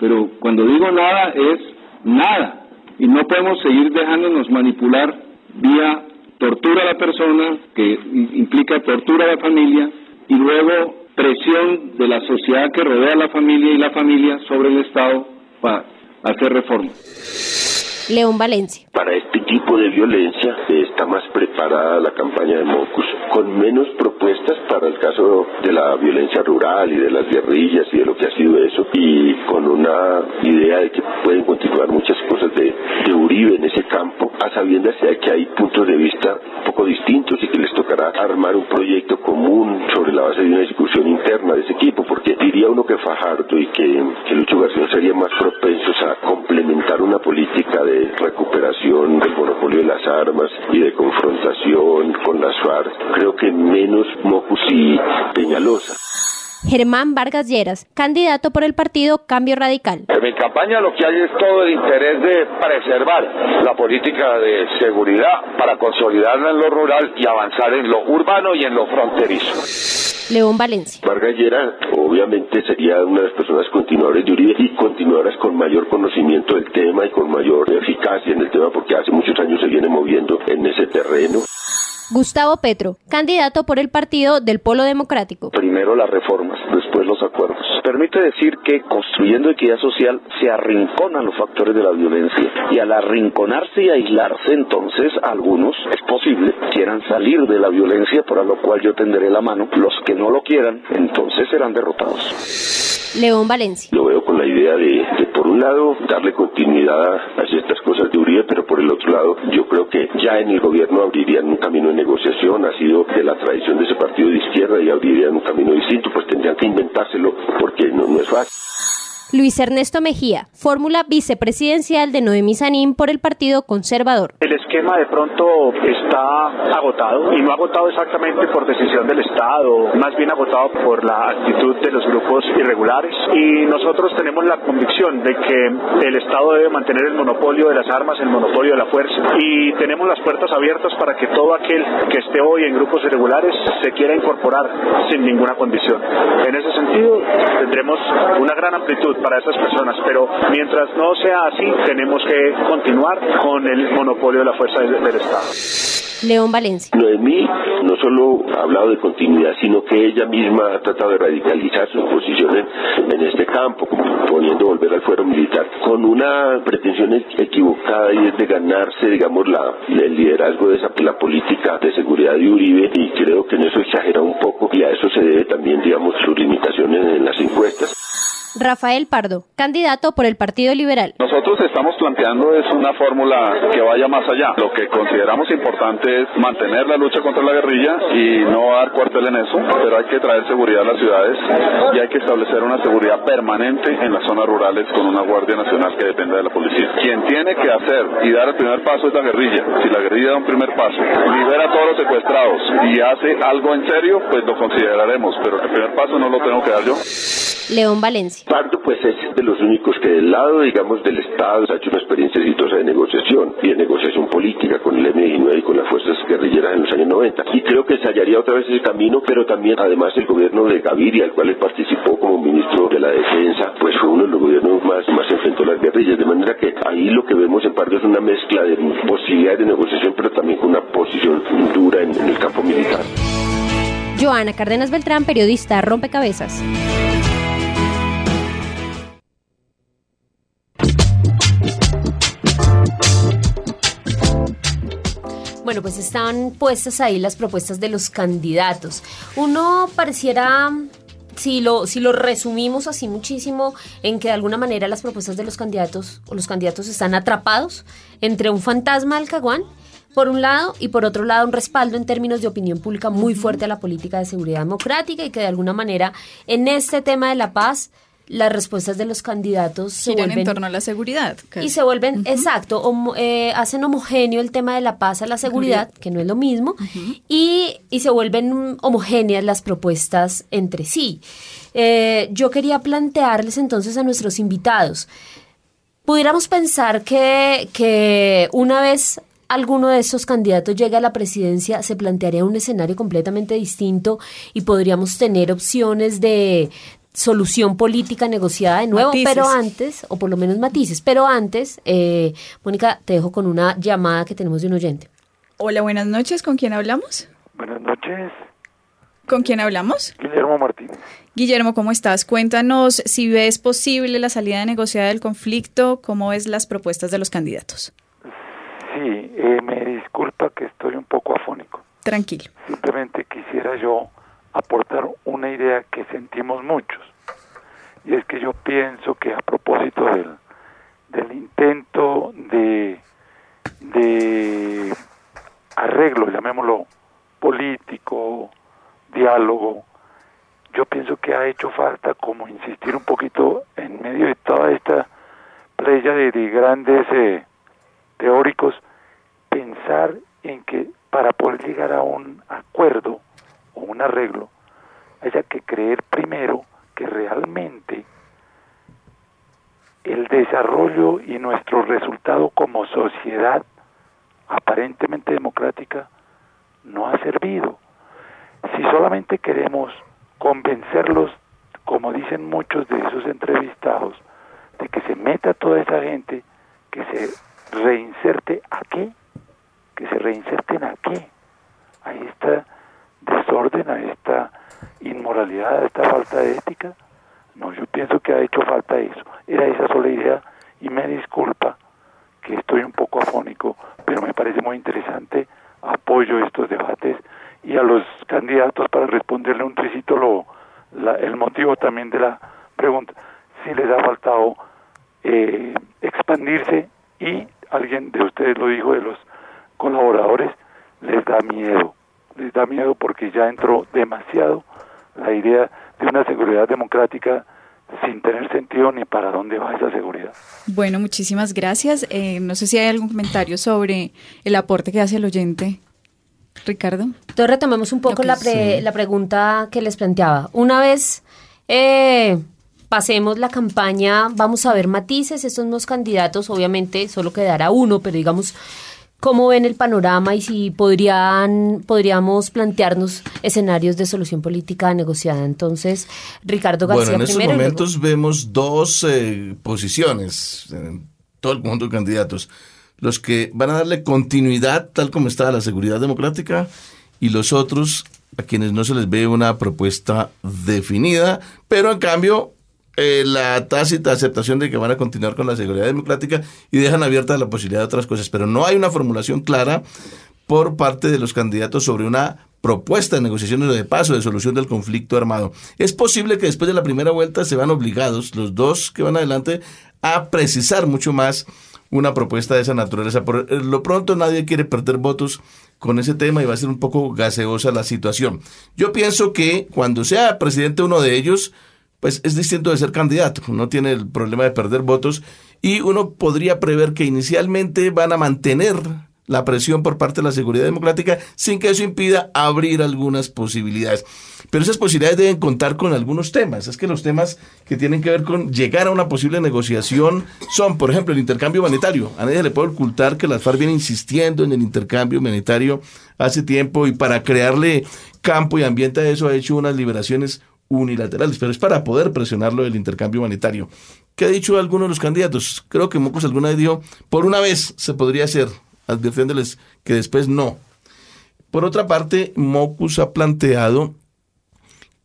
S29: Pero cuando digo nada es nada. Y no podemos seguir dejándonos manipular vía tortura a la persona, que implica tortura a la familia, y luego presión de la sociedad que rodea a la familia y la familia sobre el Estado para hacer reformas.
S22: León Valencia.
S28: Para este tipo de violencia está más preparada la campaña de Mocus, con menos propuestas para el caso de la violencia rural y de las guerrillas y de lo que ha sido eso, y con una idea de que pueden continuar muchas cosas de, de Uribe en ese campo, a sabiendas de que hay puntos de vista un poco distintos y que les tocará armar un proyecto común sobre la base de una discusión interna de ese equipo, porque diría uno que Fajardo y que, que Lucho García serían más propensos a complementar una política de recuperación del monopolio de las armas y de confrontación con las FARC. Creo que menos Mocus y Peñalosa.
S22: Germán Vargas Lleras, candidato por el partido Cambio Radical.
S24: En mi campaña lo que hay es todo el interés de preservar la política de seguridad para consolidarla en lo rural y avanzar en lo urbano y en lo fronterizo.
S22: León Valencia.
S28: Vargas Lleras obviamente sería una de las personas continuadoras de Uribe y continuadoras con mayor conocimiento del tema y con mayor eficacia en el tema porque hace muchos años se viene moviendo en ese terreno.
S22: Gustavo Petro, candidato por el partido del Polo Democrático.
S24: Primero las reformas, después los acuerdos. Permite decir que construyendo equidad social se arrinconan los factores de la violencia y al arrinconarse y aislarse entonces algunos, es posible, quieran salir de la violencia para lo cual yo tenderé la mano. Los que no lo quieran, entonces serán derrotados.
S22: León Valencia.
S28: Lo veo con la idea de, por un lado, darle continuidad a ciertas cosas de Uribe, pero por el otro lado, yo creo que ya en el gobierno abrirían un camino de negociación, ha sido de la tradición de ese partido de izquierda y abrirían un camino distinto, pues tendrían que inventárselo porque no es fácil.
S22: Luis Ernesto Mejía, fórmula vicepresidencial de Noemí Sanín por el Partido Conservador.
S30: El esquema de pronto está agotado y no agotado exactamente por decisión del Estado, más bien agotado por la actitud de los grupos irregulares y nosotros tenemos la convicción de que el Estado debe mantener el monopolio de las armas, el monopolio de la fuerza y tenemos las puertas abiertas para que todo aquel que esté hoy en grupos irregulares se quiera incorporar sin ninguna condición. En ese sentido tendremos una gran amplitud salud para esas personas. Pero mientras no sea así, tenemos que continuar con el monopolio de la fuerza del, del Estado.
S22: León Valencia.
S28: Noemí no solo ha hablado de continuidad, sino que ella misma ha tratado de radicalizar sus posiciones en este campo, poniendo volver al fuero militar, con una pretensión equivocada y es de ganarse, digamos, la, el liderazgo de esa, la política de seguridad de Uribe, y creo que en eso exagera un poco, y a eso se debe también, digamos, sus limitaciones en las encuestas.
S22: Rafael Pardo, candidato por el Partido Liberal.
S31: Nosotros estamos planteando es una fórmula que vaya más allá. Lo que consideramos importante es mantener la lucha contra la guerrilla y no dar cuartel en eso, pero hay que traer seguridad a las ciudades y hay que establecer una seguridad permanente en las zonas rurales con una Guardia Nacional que dependa de la policía. Quien tiene que hacer y dar el primer paso es la guerrilla. Si la guerrilla da un primer paso, libera a todos los secuestrados y hace algo en serio, pues lo consideraremos, pero el primer paso no lo tengo que dar yo.
S22: León Valencia.
S28: Pardo pues es de los únicos que del lado, digamos, del Estado ha hecho una experiencia exitosa de negociación y de negociación política con el M19 y con las fuerzas guerrilleras en los años 90. Y creo que ensayaría otra vez ese camino, pero también además el gobierno de Gaviria, al cual él participó como ministro de la Defensa, pues fue uno de los gobiernos más, más enfrentó a las guerrillas, de manera que ahí lo que vemos en Pardo es una mezcla de posibilidades de negociación, pero también con una posición dura en, en el campo militar.
S22: Joana Cárdenas Beltrán, periodista, rompecabezas.
S1: Bueno, pues están puestas ahí las propuestas de los candidatos. Uno pareciera si lo, si lo resumimos así muchísimo, en que de alguna manera las propuestas de los candidatos o los candidatos están atrapados entre un fantasma del caguán, por un lado, y por otro lado un respaldo en términos de opinión pública muy fuerte a la política de seguridad democrática y que de alguna manera en este tema de la paz las respuestas de los candidatos se
S2: Giran
S1: vuelven
S2: en torno a la seguridad.
S1: y se vuelven, exacto, homo- eh, hacen homogéneo el tema de la paz a la seguridad, que no es lo mismo, y, y se vuelven homogéneas las propuestas entre sí. Eh, yo quería plantearles entonces a nuestros invitados, pudiéramos pensar que, que una vez alguno de esos candidatos llegue a la presidencia, se plantearía un escenario completamente distinto y podríamos tener opciones de solución política negociada de nuevo,
S2: Matices.
S1: pero antes, o por lo menos matices, pero antes, eh, Mónica, te dejo con una llamada que tenemos de un oyente.
S2: Hola, buenas noches. ¿Con quién hablamos?
S26: Buenas noches,
S2: ¿Con quién hablamos?
S26: Guillermo Martínez.
S2: Guillermo, ¿cómo estás? Cuéntanos si ves posible la salida negociada del conflicto, cómo ves las propuestas de los candidatos.
S26: Sí, eh, me disculpa que estoy un poco afónico.
S2: Tranquilo.
S26: Simplemente quisiera yo aportar una idea que sentimos muchos. Y es que yo pienso que a propósito del, del intento de, de arreglo, llamémoslo político, diálogo, yo pienso que ha hecho falta como insistir un poquito en medio de toda esta playa de, de grandes eh, teóricos, pensar en que para poder llegar a un acuerdo o un arreglo, haya que creer primero que realmente el desarrollo y nuestro resultado como sociedad aparentemente democrática no ha servido. Si solamente queremos convencerlos, como dicen muchos de esos entrevistados, de que se meta toda esa gente, que se reinserte a qué, que se reinserten a qué, a esta desorden, a esta esta falta de ética. No, yo pienso que ha hecho falta eso. Era esa sola idea y me disculpa que estoy un poco afónico, pero me parece muy interesante, apoyo estos debates y a los candidatos para responderle un tricito lo, la- el motivo también de la pregunta, si les ha faltado eh, expandirse y alguien de ustedes lo dijo de los colaboradores, les da miedo, les da miedo porque ya entró demasiado la idea de una seguridad democrática sin tener sentido ni para dónde va esa seguridad.
S2: Bueno, muchísimas gracias. Eh, no sé si hay algún comentario sobre el aporte que hace el oyente. Ricardo.
S1: Entonces retomemos un poco la, pre-
S2: sí.
S1: la pregunta que les planteaba. Una vez eh, pasemos la campaña, vamos a ver matices, estos nuevos candidatos, obviamente solo quedará uno, pero digamos, ¿Cómo ven el panorama y si podrían, podríamos plantearnos escenarios de solución política negociada? Entonces, Ricardo García
S10: Bueno, en estos
S1: primero y luego-
S10: momentos vemos dos eh, posiciones en todo el conjunto de candidatos. Los que van a darle continuidad tal como está a la seguridad democrática y los otros a quienes no se les ve una propuesta definida, pero en cambio eh, la tácita aceptación de que van a continuar con la seguridad democrática y dejan abierta la posibilidad de otras cosas. Pero no hay una formulación clara por parte de los candidatos sobre una propuesta de negociaciones de paso de solución del conflicto armado. Es posible que después de la primera vuelta se van obligados, los dos que van adelante, a precisar mucho más una propuesta de esa naturaleza. Por eh, lo pronto nadie quiere perder votos con ese tema y va a ser un poco gaseosa la situación. Yo pienso que cuando sea presidente uno de ellos, pues es distinto de ser candidato, no tiene el problema de perder votos y uno podría prever que inicialmente van a mantener la presión por parte de la seguridad democrática sin que eso impida abrir algunas posibilidades. Pero esas posibilidades deben contar con algunos temas. Es que los temas que tienen que ver con llegar a una posible negociación son, por ejemplo, el intercambio humanitario. A nadie le puede ocultar que las FARC viene insistiendo en el intercambio humanitario hace tiempo y para crearle campo y ambiente a eso ha hecho unas liberaciones unilaterales, pero es para poder presionarlo del intercambio humanitario. ¿Qué ha dicho alguno de los candidatos? Creo que Mocos alguna vez dijo, por una vez se podría hacer, advirtiéndoles que después no. Por otra parte, Mocus ha planteado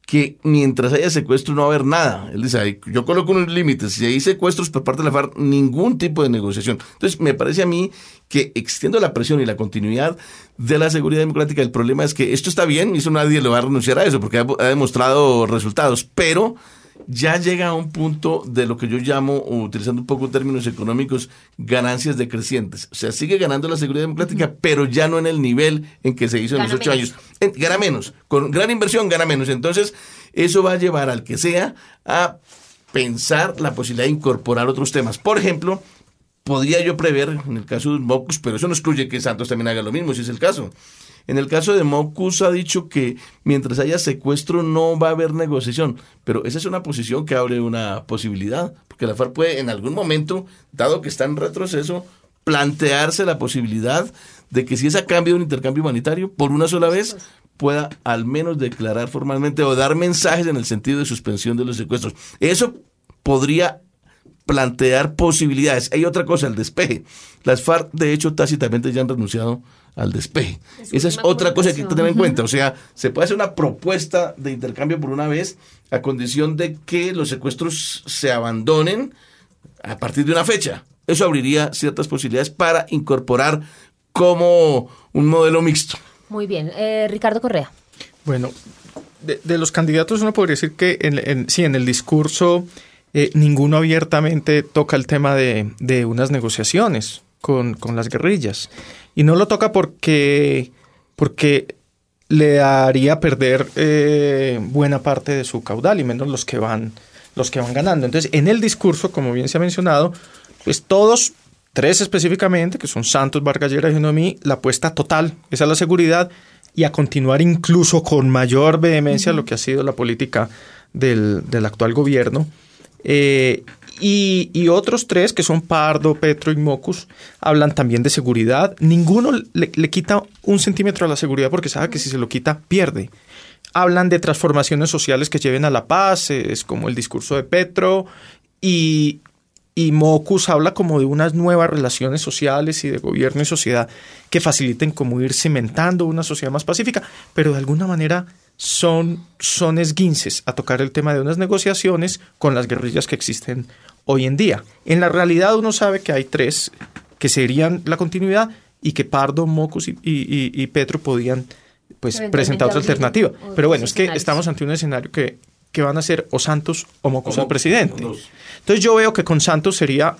S10: que mientras haya secuestro no va a haber nada. Él dice, "Ay, yo coloco unos límites, si hay secuestros por parte de la FARC, ningún tipo de negociación. Entonces, me parece a mí que existiendo la presión y la continuidad de la seguridad democrática, el problema es que esto está bien, y eso nadie le va a renunciar a eso, porque ha demostrado resultados, pero ya llega a un punto de lo que yo llamo, utilizando un poco términos económicos, ganancias decrecientes. O sea, sigue ganando la seguridad democrática, pero ya no en el nivel en que se hizo en los ocho
S1: menos.
S10: años. En- gana menos. Con gran inversión gana menos. Entonces, eso va a llevar al que sea a pensar la posibilidad de incorporar otros temas. Por ejemplo, podría yo prever, en el caso de Mocus, pero eso no excluye que Santos también haga lo mismo, si es el caso. En el caso de Mocus ha dicho que mientras haya secuestro no va a haber negociación, pero esa es una posición que abre una posibilidad, porque la FARC puede en algún momento, dado que está en retroceso, plantearse la posibilidad de que si es a cambio de un intercambio humanitario, por una sola vez, pueda al menos declarar formalmente o dar mensajes en el sentido de suspensión de los secuestros. Eso podría plantear posibilidades. Hay otra cosa, el despeje. Las FARC, de hecho, tácitamente ya han renunciado al despeje. Esa es otra cosa que hay que tener en cuenta. O sea, se puede hacer una propuesta de intercambio por una vez a condición de que los secuestros se abandonen a partir de una fecha. Eso abriría ciertas posibilidades para incorporar como un modelo mixto.
S1: Muy bien. Eh, Ricardo Correa.
S11: Bueno, de, de los candidatos uno podría decir que en, en- sí, en el discurso eh, ninguno abiertamente toca el tema de, de unas negociaciones con, con las guerrillas. Y no lo toca porque, porque le haría perder eh, buena parte de su caudal y menos los que van los que van ganando. Entonces, en el discurso, como bien se ha mencionado, pues todos, tres específicamente, que son Santos, Vargas Lleras y Genomí, la apuesta total es a la seguridad y a continuar incluso con mayor vehemencia lo que ha sido la política del, del actual gobierno. Eh, y, y otros tres, que son Pardo, Petro y Mocus, hablan también de seguridad. Ninguno le, quita un centímetro a la seguridad porque sabe que si se lo quita, pierde. Hablan de transformaciones sociales que lleven a la paz, es como el discurso de Petro, y, Mocus habla como de unas nuevas relaciones sociales y de gobierno y sociedad que faciliten como ir cimentando una sociedad más pacífica, pero de alguna manera son esguinces a tocar el tema de unas negociaciones con las guerrillas que existen hoy en día. En la realidad uno sabe que hay tres que serían la continuidad y que Pardo, Mocus y, y- y- y Petro podían pues presentar otra alternativa. Pero bueno, es que estamos ante un escenario que, que van a ser o Santos o Mocus al presidente. Entonces yo veo que con Santos sería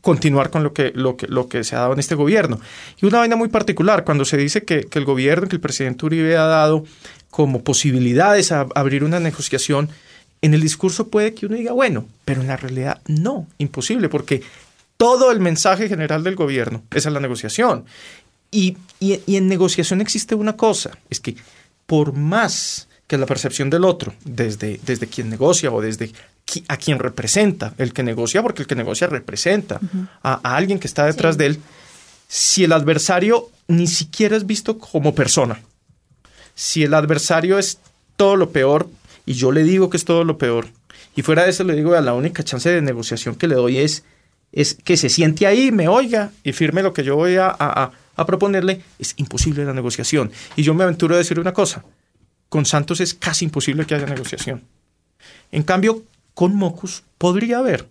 S11: continuar con lo que, lo, que, lo que se ha dado en este gobierno. Y una vaina muy particular, cuando se dice que, que el gobierno, que el presidente Uribe ha dado como posibilidades a abrir una negociación, en el discurso puede que uno diga, bueno, pero en la realidad no, imposible, porque todo el mensaje general del gobierno es a la negociación. Y, y- y en negociación existe una cosa, es que por más que la percepción del otro, desde, desde quien negocia o desde qui- a quien representa, el que negocia, porque el que negocia representa a, a alguien que está detrás de él, si el adversario ni siquiera es visto como persona, si el adversario es todo lo peor, y yo le digo que es todo lo peor, y fuera de eso le digo, la única chance de negociación que le doy es, es que se siente ahí, me oiga y firme lo que yo voy a, a, a proponerle, es imposible la negociación. Y yo me aventuro a decir una cosa, con Santos es casi imposible que haya negociación. En cambio, con Mocus podría haber.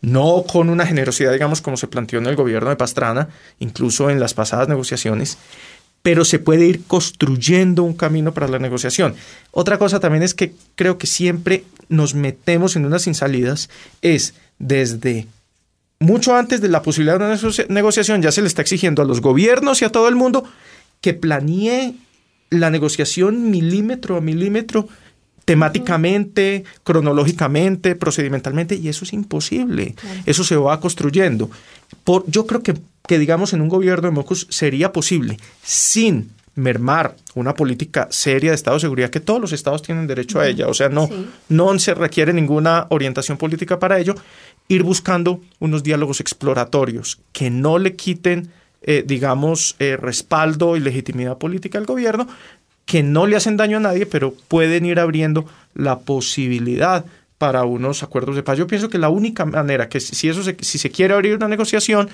S11: No con una generosidad, digamos, como se planteó en el gobierno de Pastrana, incluso en las pasadas negociaciones, pero se puede ir construyendo un camino para la negociación. Otra cosa también es que creo que siempre nos metemos en unas sin salidas, es desde mucho antes de la posibilidad de una negociación, ya se le está exigiendo a los gobiernos y a todo el mundo que planee la negociación milímetro a milímetro, temáticamente, cronológicamente, procedimentalmente, y eso es imposible. Eso se va construyendo. Por, yo creo que, que, digamos, en un gobierno de Mocus sería posible, sin mermar una política seria de Estado de seguridad, que todos los estados tienen derecho a ella, o sea, no, no se requiere ninguna orientación política para ello, ir buscando unos diálogos exploratorios que no le quiten, eh, digamos, eh, respaldo y legitimidad política al gobierno, que no le hacen daño a nadie, pero pueden ir abriendo la posibilidad para unos acuerdos de paz. Yo pienso que la única manera que si eso si se quiere abrir una negociación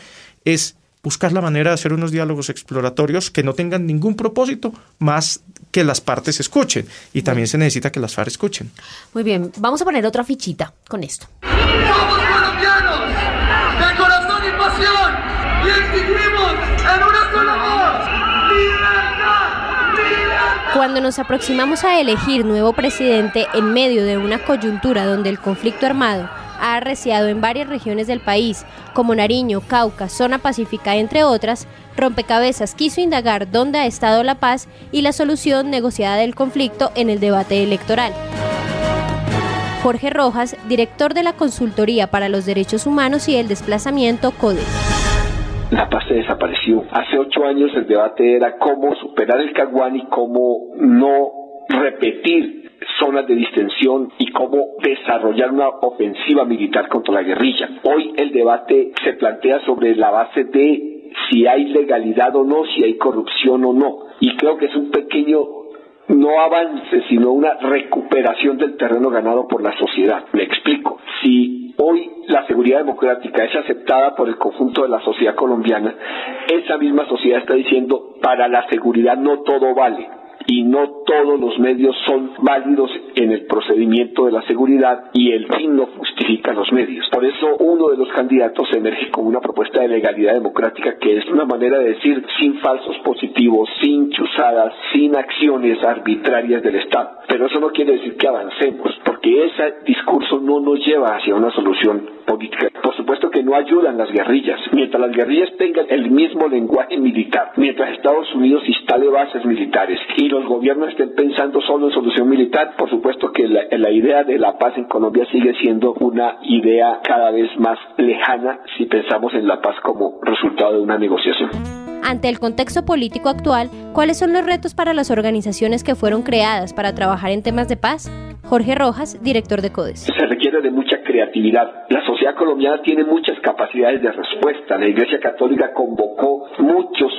S11: es buscar la manera de hacer unos diálogos exploratorios que no tengan ningún propósito más que las partes escuchen. Y también se necesita que las FARC escuchen.
S1: Muy bien, vamos a poner otra fichita con esto.
S32: Somos colombianos, de corazón y pasión, y exigimos en una sola voz, libertad, libertad.
S22: Cuando nos aproximamos a elegir nuevo presidente en medio de una coyuntura donde el conflicto armado ha arreciado en varias regiones del país, como Nariño, Cauca, Zona Pacífica, entre otras, Rompecabezas quiso indagar dónde ha estado la paz y la solución negociada del conflicto en el debate electoral. Jorge Rojas, director de la Consultoría para los Derechos Humanos y el Desplazamiento CODE.
S33: La paz se desapareció. Hace ocho años el debate era cómo superar el Caguán y cómo no repetir zonas de distensión y cómo desarrollar una ofensiva militar contra la guerrilla. Hoy el debate se plantea sobre la base de si hay legalidad o no, si hay corrupción o no. Y creo que es un pequeño no avance, sino una recuperación del terreno ganado por la sociedad. Me explico. Si hoy la seguridad democrática es aceptada por el conjunto de la sociedad colombiana, esa misma sociedad está diciendo, para la seguridad no todo vale y no todos los medios son válidos en el procedimiento de la seguridad y el fin no justifica los medios. Por eso uno de los candidatos emerge como una propuesta de legalidad democrática que es una manera de decir sin falsos positivos, sin chuzadas, sin acciones arbitrarias del Estado. Pero eso no quiere decir que avancemos, porque ese discurso no nos lleva hacia una solución política. Por supuesto que no ayudan las guerrillas. Mientras las guerrillas tengan el mismo lenguaje militar, mientras Estados Unidos instale bases militares y los gobiernos estén pensando solo en solución militar, por supuesto que la, la, idea de la paz en Colombia sigue siendo una idea cada vez más lejana si pensamos en la paz como resultado de una negociación.
S22: Ante el contexto político actual, ¿cuáles son los retos para las organizaciones que fueron creadas para trabajar en temas de paz? Jorge Rojas, director de CODES.
S33: Se requiere de mucha creatividad. La sociedad colombiana tiene muchas capacidades de respuesta. La Iglesia Católica convocó muchos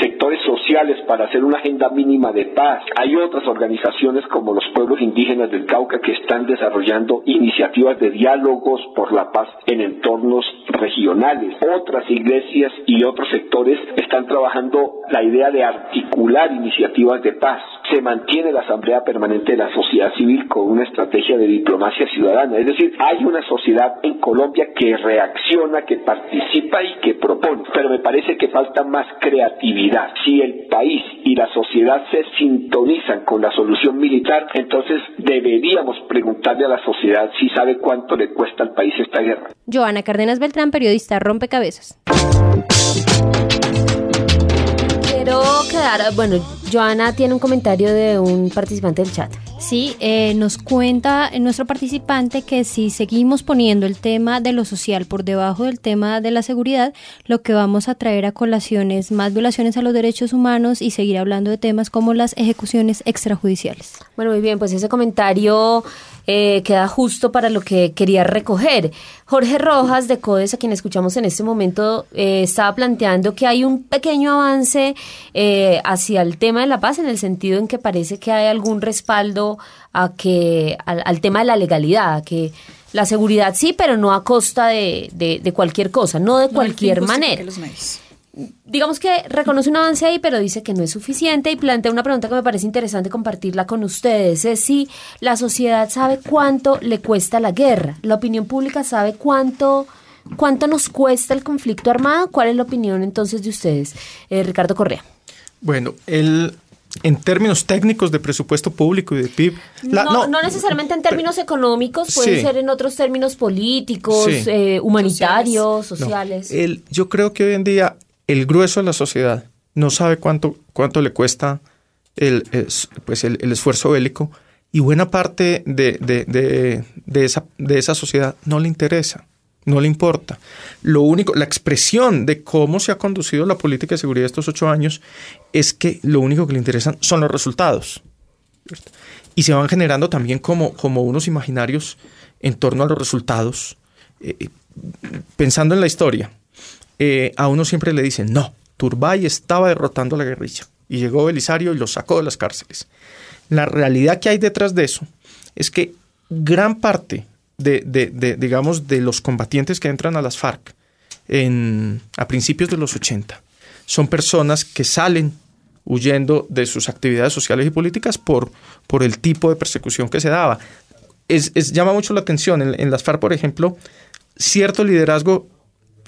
S33: sectores sociales para hacer una agenda mínima de paz. Hay otras organizaciones como los pueblos indígenas del Cauca que están desarrollando iniciativas de diálogos por la paz en entornos regionales. Otras iglesias y otros sectores están trabajando la idea de articular iniciativas de paz. Se mantiene la Asamblea Permanente de la Sociedad Civil con una estrategia de diplomacia ciudadana. Es decir, hay una sociedad en Colombia que reacciona, que participa y que propone. Pero me parece que falta más creatividad. Si el país y la sociedad se sintonizan con la solución militar, entonces deberíamos preguntarle a la sociedad si sabe cuánto le cuesta al país esta guerra.
S22: Joana Cárdenas Beltrán, periodista Rompecabezas.
S1: Quiero quedar, bueno, Joana tiene un comentario de un participante del chat.
S22: Sí, eh, nos cuenta nuestro participante que si seguimos poniendo el tema de lo social por debajo del tema de la seguridad, lo que vamos a traer a colación es más violaciones a los derechos humanos y seguir hablando de temas como las ejecuciones extrajudiciales.
S1: Bueno, muy bien, pues ese comentario eh, queda justo para lo que quería recoger, Jorge Rojas de CODES, a quien escuchamos en este momento, eh, estaba planteando que hay un pequeño avance eh, hacia el tema de la paz en el sentido en que parece que hay algún respaldo a que al, al tema de la legalidad, a que la seguridad sí, pero no a costa de, de- de cualquier cosa, no de cualquier manera. Digamos que reconoce un avance ahí, pero dice que no es suficiente y plantea una pregunta que me parece interesante compartirla con ustedes. Es si la sociedad sabe cuánto le cuesta la guerra, la opinión pública sabe cuánto, cuánto nos cuesta el conflicto armado. ¿Cuál es la opinión entonces de ustedes? Eh, Ricardo Correa.
S11: Bueno, el, en términos técnicos de presupuesto público y de PIB, la-
S1: no, no necesariamente en términos económicos, pueden
S11: Sí.
S1: ser en otros términos políticos,
S11: Sí.
S1: eh, humanitarios, sociales.
S11: el- yo creo que hoy en día el grueso de la sociedad no sabe cuánto, cuánto le cuesta el, es- pues el, el esfuerzo bélico y buena parte de, de- de- de esa, de esa sociedad no le interesa, no le importa. Lo único, la expresión de cómo se ha conducido la política de seguridad estos ocho años es que lo único que le interesan son los resultados. Y se van generando también como, como unos imaginarios en torno a los resultados. Eh, pensando en la historia, eh, a uno siempre le dicen, no, Turbay estaba derrotando a la guerrilla y llegó Belisario y los sacó de las cárceles. La realidad que hay detrás de eso es que gran parte de, de- digamos, de los combatientes que entran a las FARC en, a principios de los 80 son personas que salen huyendo de sus actividades sociales y políticas por, por el tipo de persecución que se daba. Es, llama mucho la atención. En, en las FARC, por ejemplo, cierto liderazgo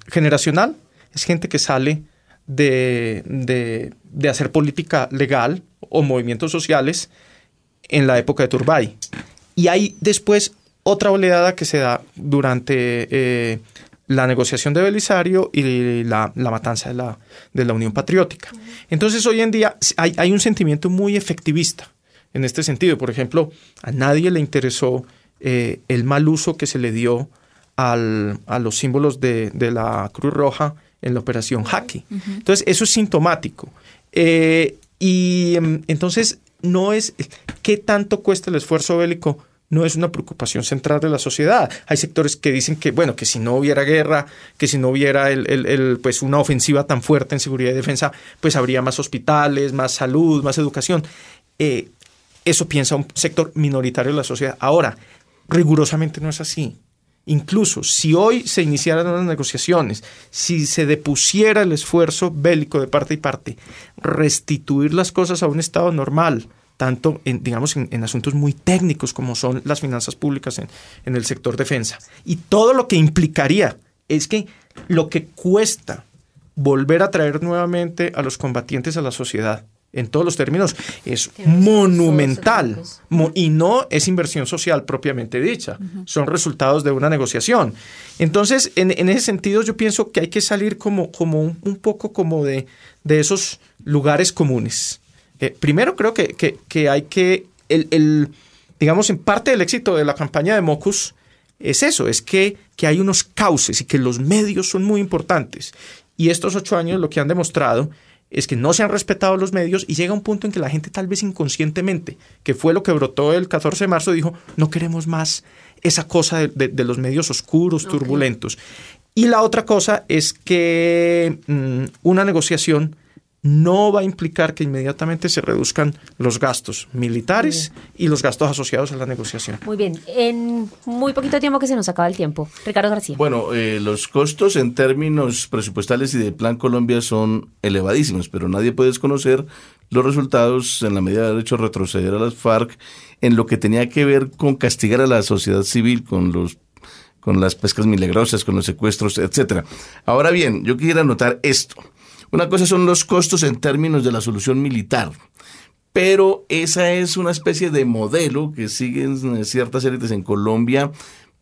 S11: generacional es gente que sale de, de- de hacer política legal o movimientos sociales en la época de Turbay. Y hay después otra oleada que se da durante eh, la negociación de Belisario y la, la matanza de la, de la Unión Patriótica. Entonces hoy en día hay, hay un sentimiento muy efectivista en este sentido. Por ejemplo, a nadie le interesó eh, el mal uso que se le dio al- a los símbolos de, de la Cruz Roja en la operación Jaque. Entonces, eso es sintomático. Eh, y em, entonces, no es qué tanto cuesta el esfuerzo bélico, no es una preocupación central de la sociedad. Hay sectores que dicen que, bueno, que si no hubiera guerra, que si no hubiera el, el- el, pues una ofensiva tan fuerte en seguridad y defensa, pues habría más hospitales, más salud, más educación. Eh, eso piensa un sector minoritario de la sociedad. Ahora, rigurosamente no es así. Incluso si hoy se iniciaran unas negociaciones, si se depusiera el esfuerzo bélico de parte y parte, restituir las cosas a un estado normal, tanto en, digamos, en, en asuntos muy técnicos como son las finanzas públicas en, en el sector defensa. Y todo lo que implicaría es que lo que cuesta volver a traer nuevamente a los combatientes a la sociedad, en todos los términos, es monumental. Mo- y no es inversión social propiamente dicha, son resultados de una negociación. Entonces, en, en ese sentido, yo pienso que hay que salir como, como un, un poco como de, de esos lugares comunes. Eh, primero, creo que, que- que hay que, el, el- digamos, en parte del éxito de la campaña de Mocus es eso, es que, que hay unos cauces y que los medios son muy importantes. Y estos ocho años lo que han demostrado es que no se han respetado los medios y llega un punto en que la gente tal vez inconscientemente, que fue lo que brotó el 14 de marzo, dijo, no queremos más esa cosa de, de- de los medios oscuros, turbulentos. Y la otra cosa es que mm, una negociación no va a implicar que inmediatamente se reduzcan los gastos militares y los gastos asociados a la negociación.
S1: Muy bien, en muy poquito tiempo que se nos acaba el tiempo. Ricardo García.
S10: Bueno, eh, los costos en términos presupuestales y de Plan Colombia son elevadísimos, pero nadie puede desconocer los resultados en la medida de haber hecho retroceder a las FARC en lo que tenía que ver con castigar a la sociedad civil, con los con las pescas milagrosas, con los secuestros, etcétera. Ahora bien, yo quisiera anotar esto. Una cosa son los costos en términos de la solución militar, pero esa es una especie de modelo que siguen eh, ciertas élites en Colombia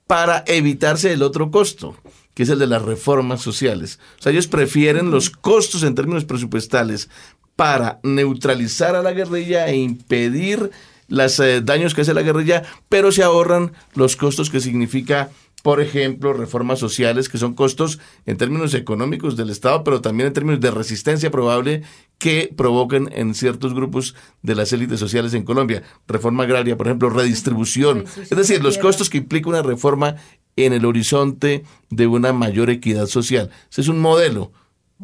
S10: para evitarse el otro costo, que es el de las reformas sociales. O sea, ellos prefieren los costos en términos presupuestales para neutralizar a la guerrilla e impedir los daños que hace la guerrilla, pero se ahorran los costos que significa por ejemplo, reformas sociales que son costos en términos económicos del Estado, pero también en términos de resistencia probable que provoquen en ciertos grupos de las élites sociales en Colombia. Reforma agraria, por ejemplo, redistribución. Es decir, los costos que implica una reforma en el horizonte de una mayor equidad social. Ese es un modelo.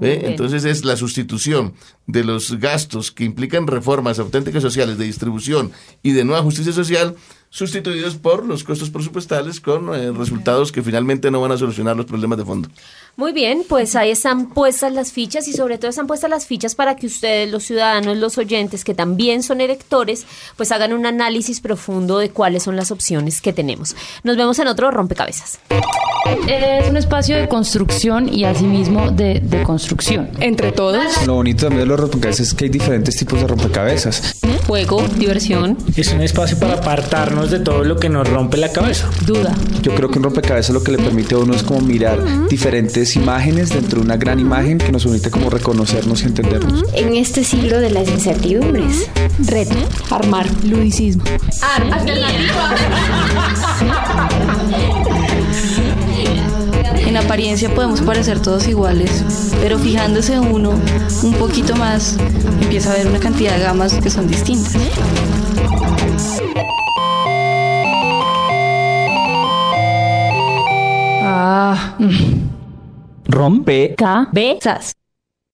S10: Entonces es la sustitución de los gastos que implican reformas auténticas sociales de distribución y de nueva justicia social sustituidos por los costos presupuestales con eh, resultados que finalmente no van a solucionar los problemas de fondo.
S1: Muy bien, pues ahí están puestas las fichas y sobre todo están puestas las fichas para que ustedes, los ciudadanos, los oyentes, que también son electores, pues hagan un análisis profundo de cuáles son las opciones que tenemos. Nos vemos en otro rompecabezas.
S34: Es un espacio de construcción y asimismo de, de construcción.
S35: Entre todos.
S36: Lo bonito también de los rompecabezas es que hay diferentes tipos de rompecabezas.
S34: Juego, diversión.
S37: Es un espacio para apartarnos de todo lo que nos rompe la cabeza.
S34: Duda.
S36: Yo creo que un rompecabezas lo que le permite a uno es como mirar diferentes imágenes dentro de una gran imagen que nos permite como reconocernos y entendernos.
S38: En este siglo de las incertidumbres.
S34: Reto.
S38: Armar.
S34: Ludicismo.
S39: En apariencia podemos parecer todos iguales, pero fijándose uno un poquito más, empieza a ver una cantidad de gamas que son distintas.
S34: Ah.
S36: Rompe.
S34: Cabezas.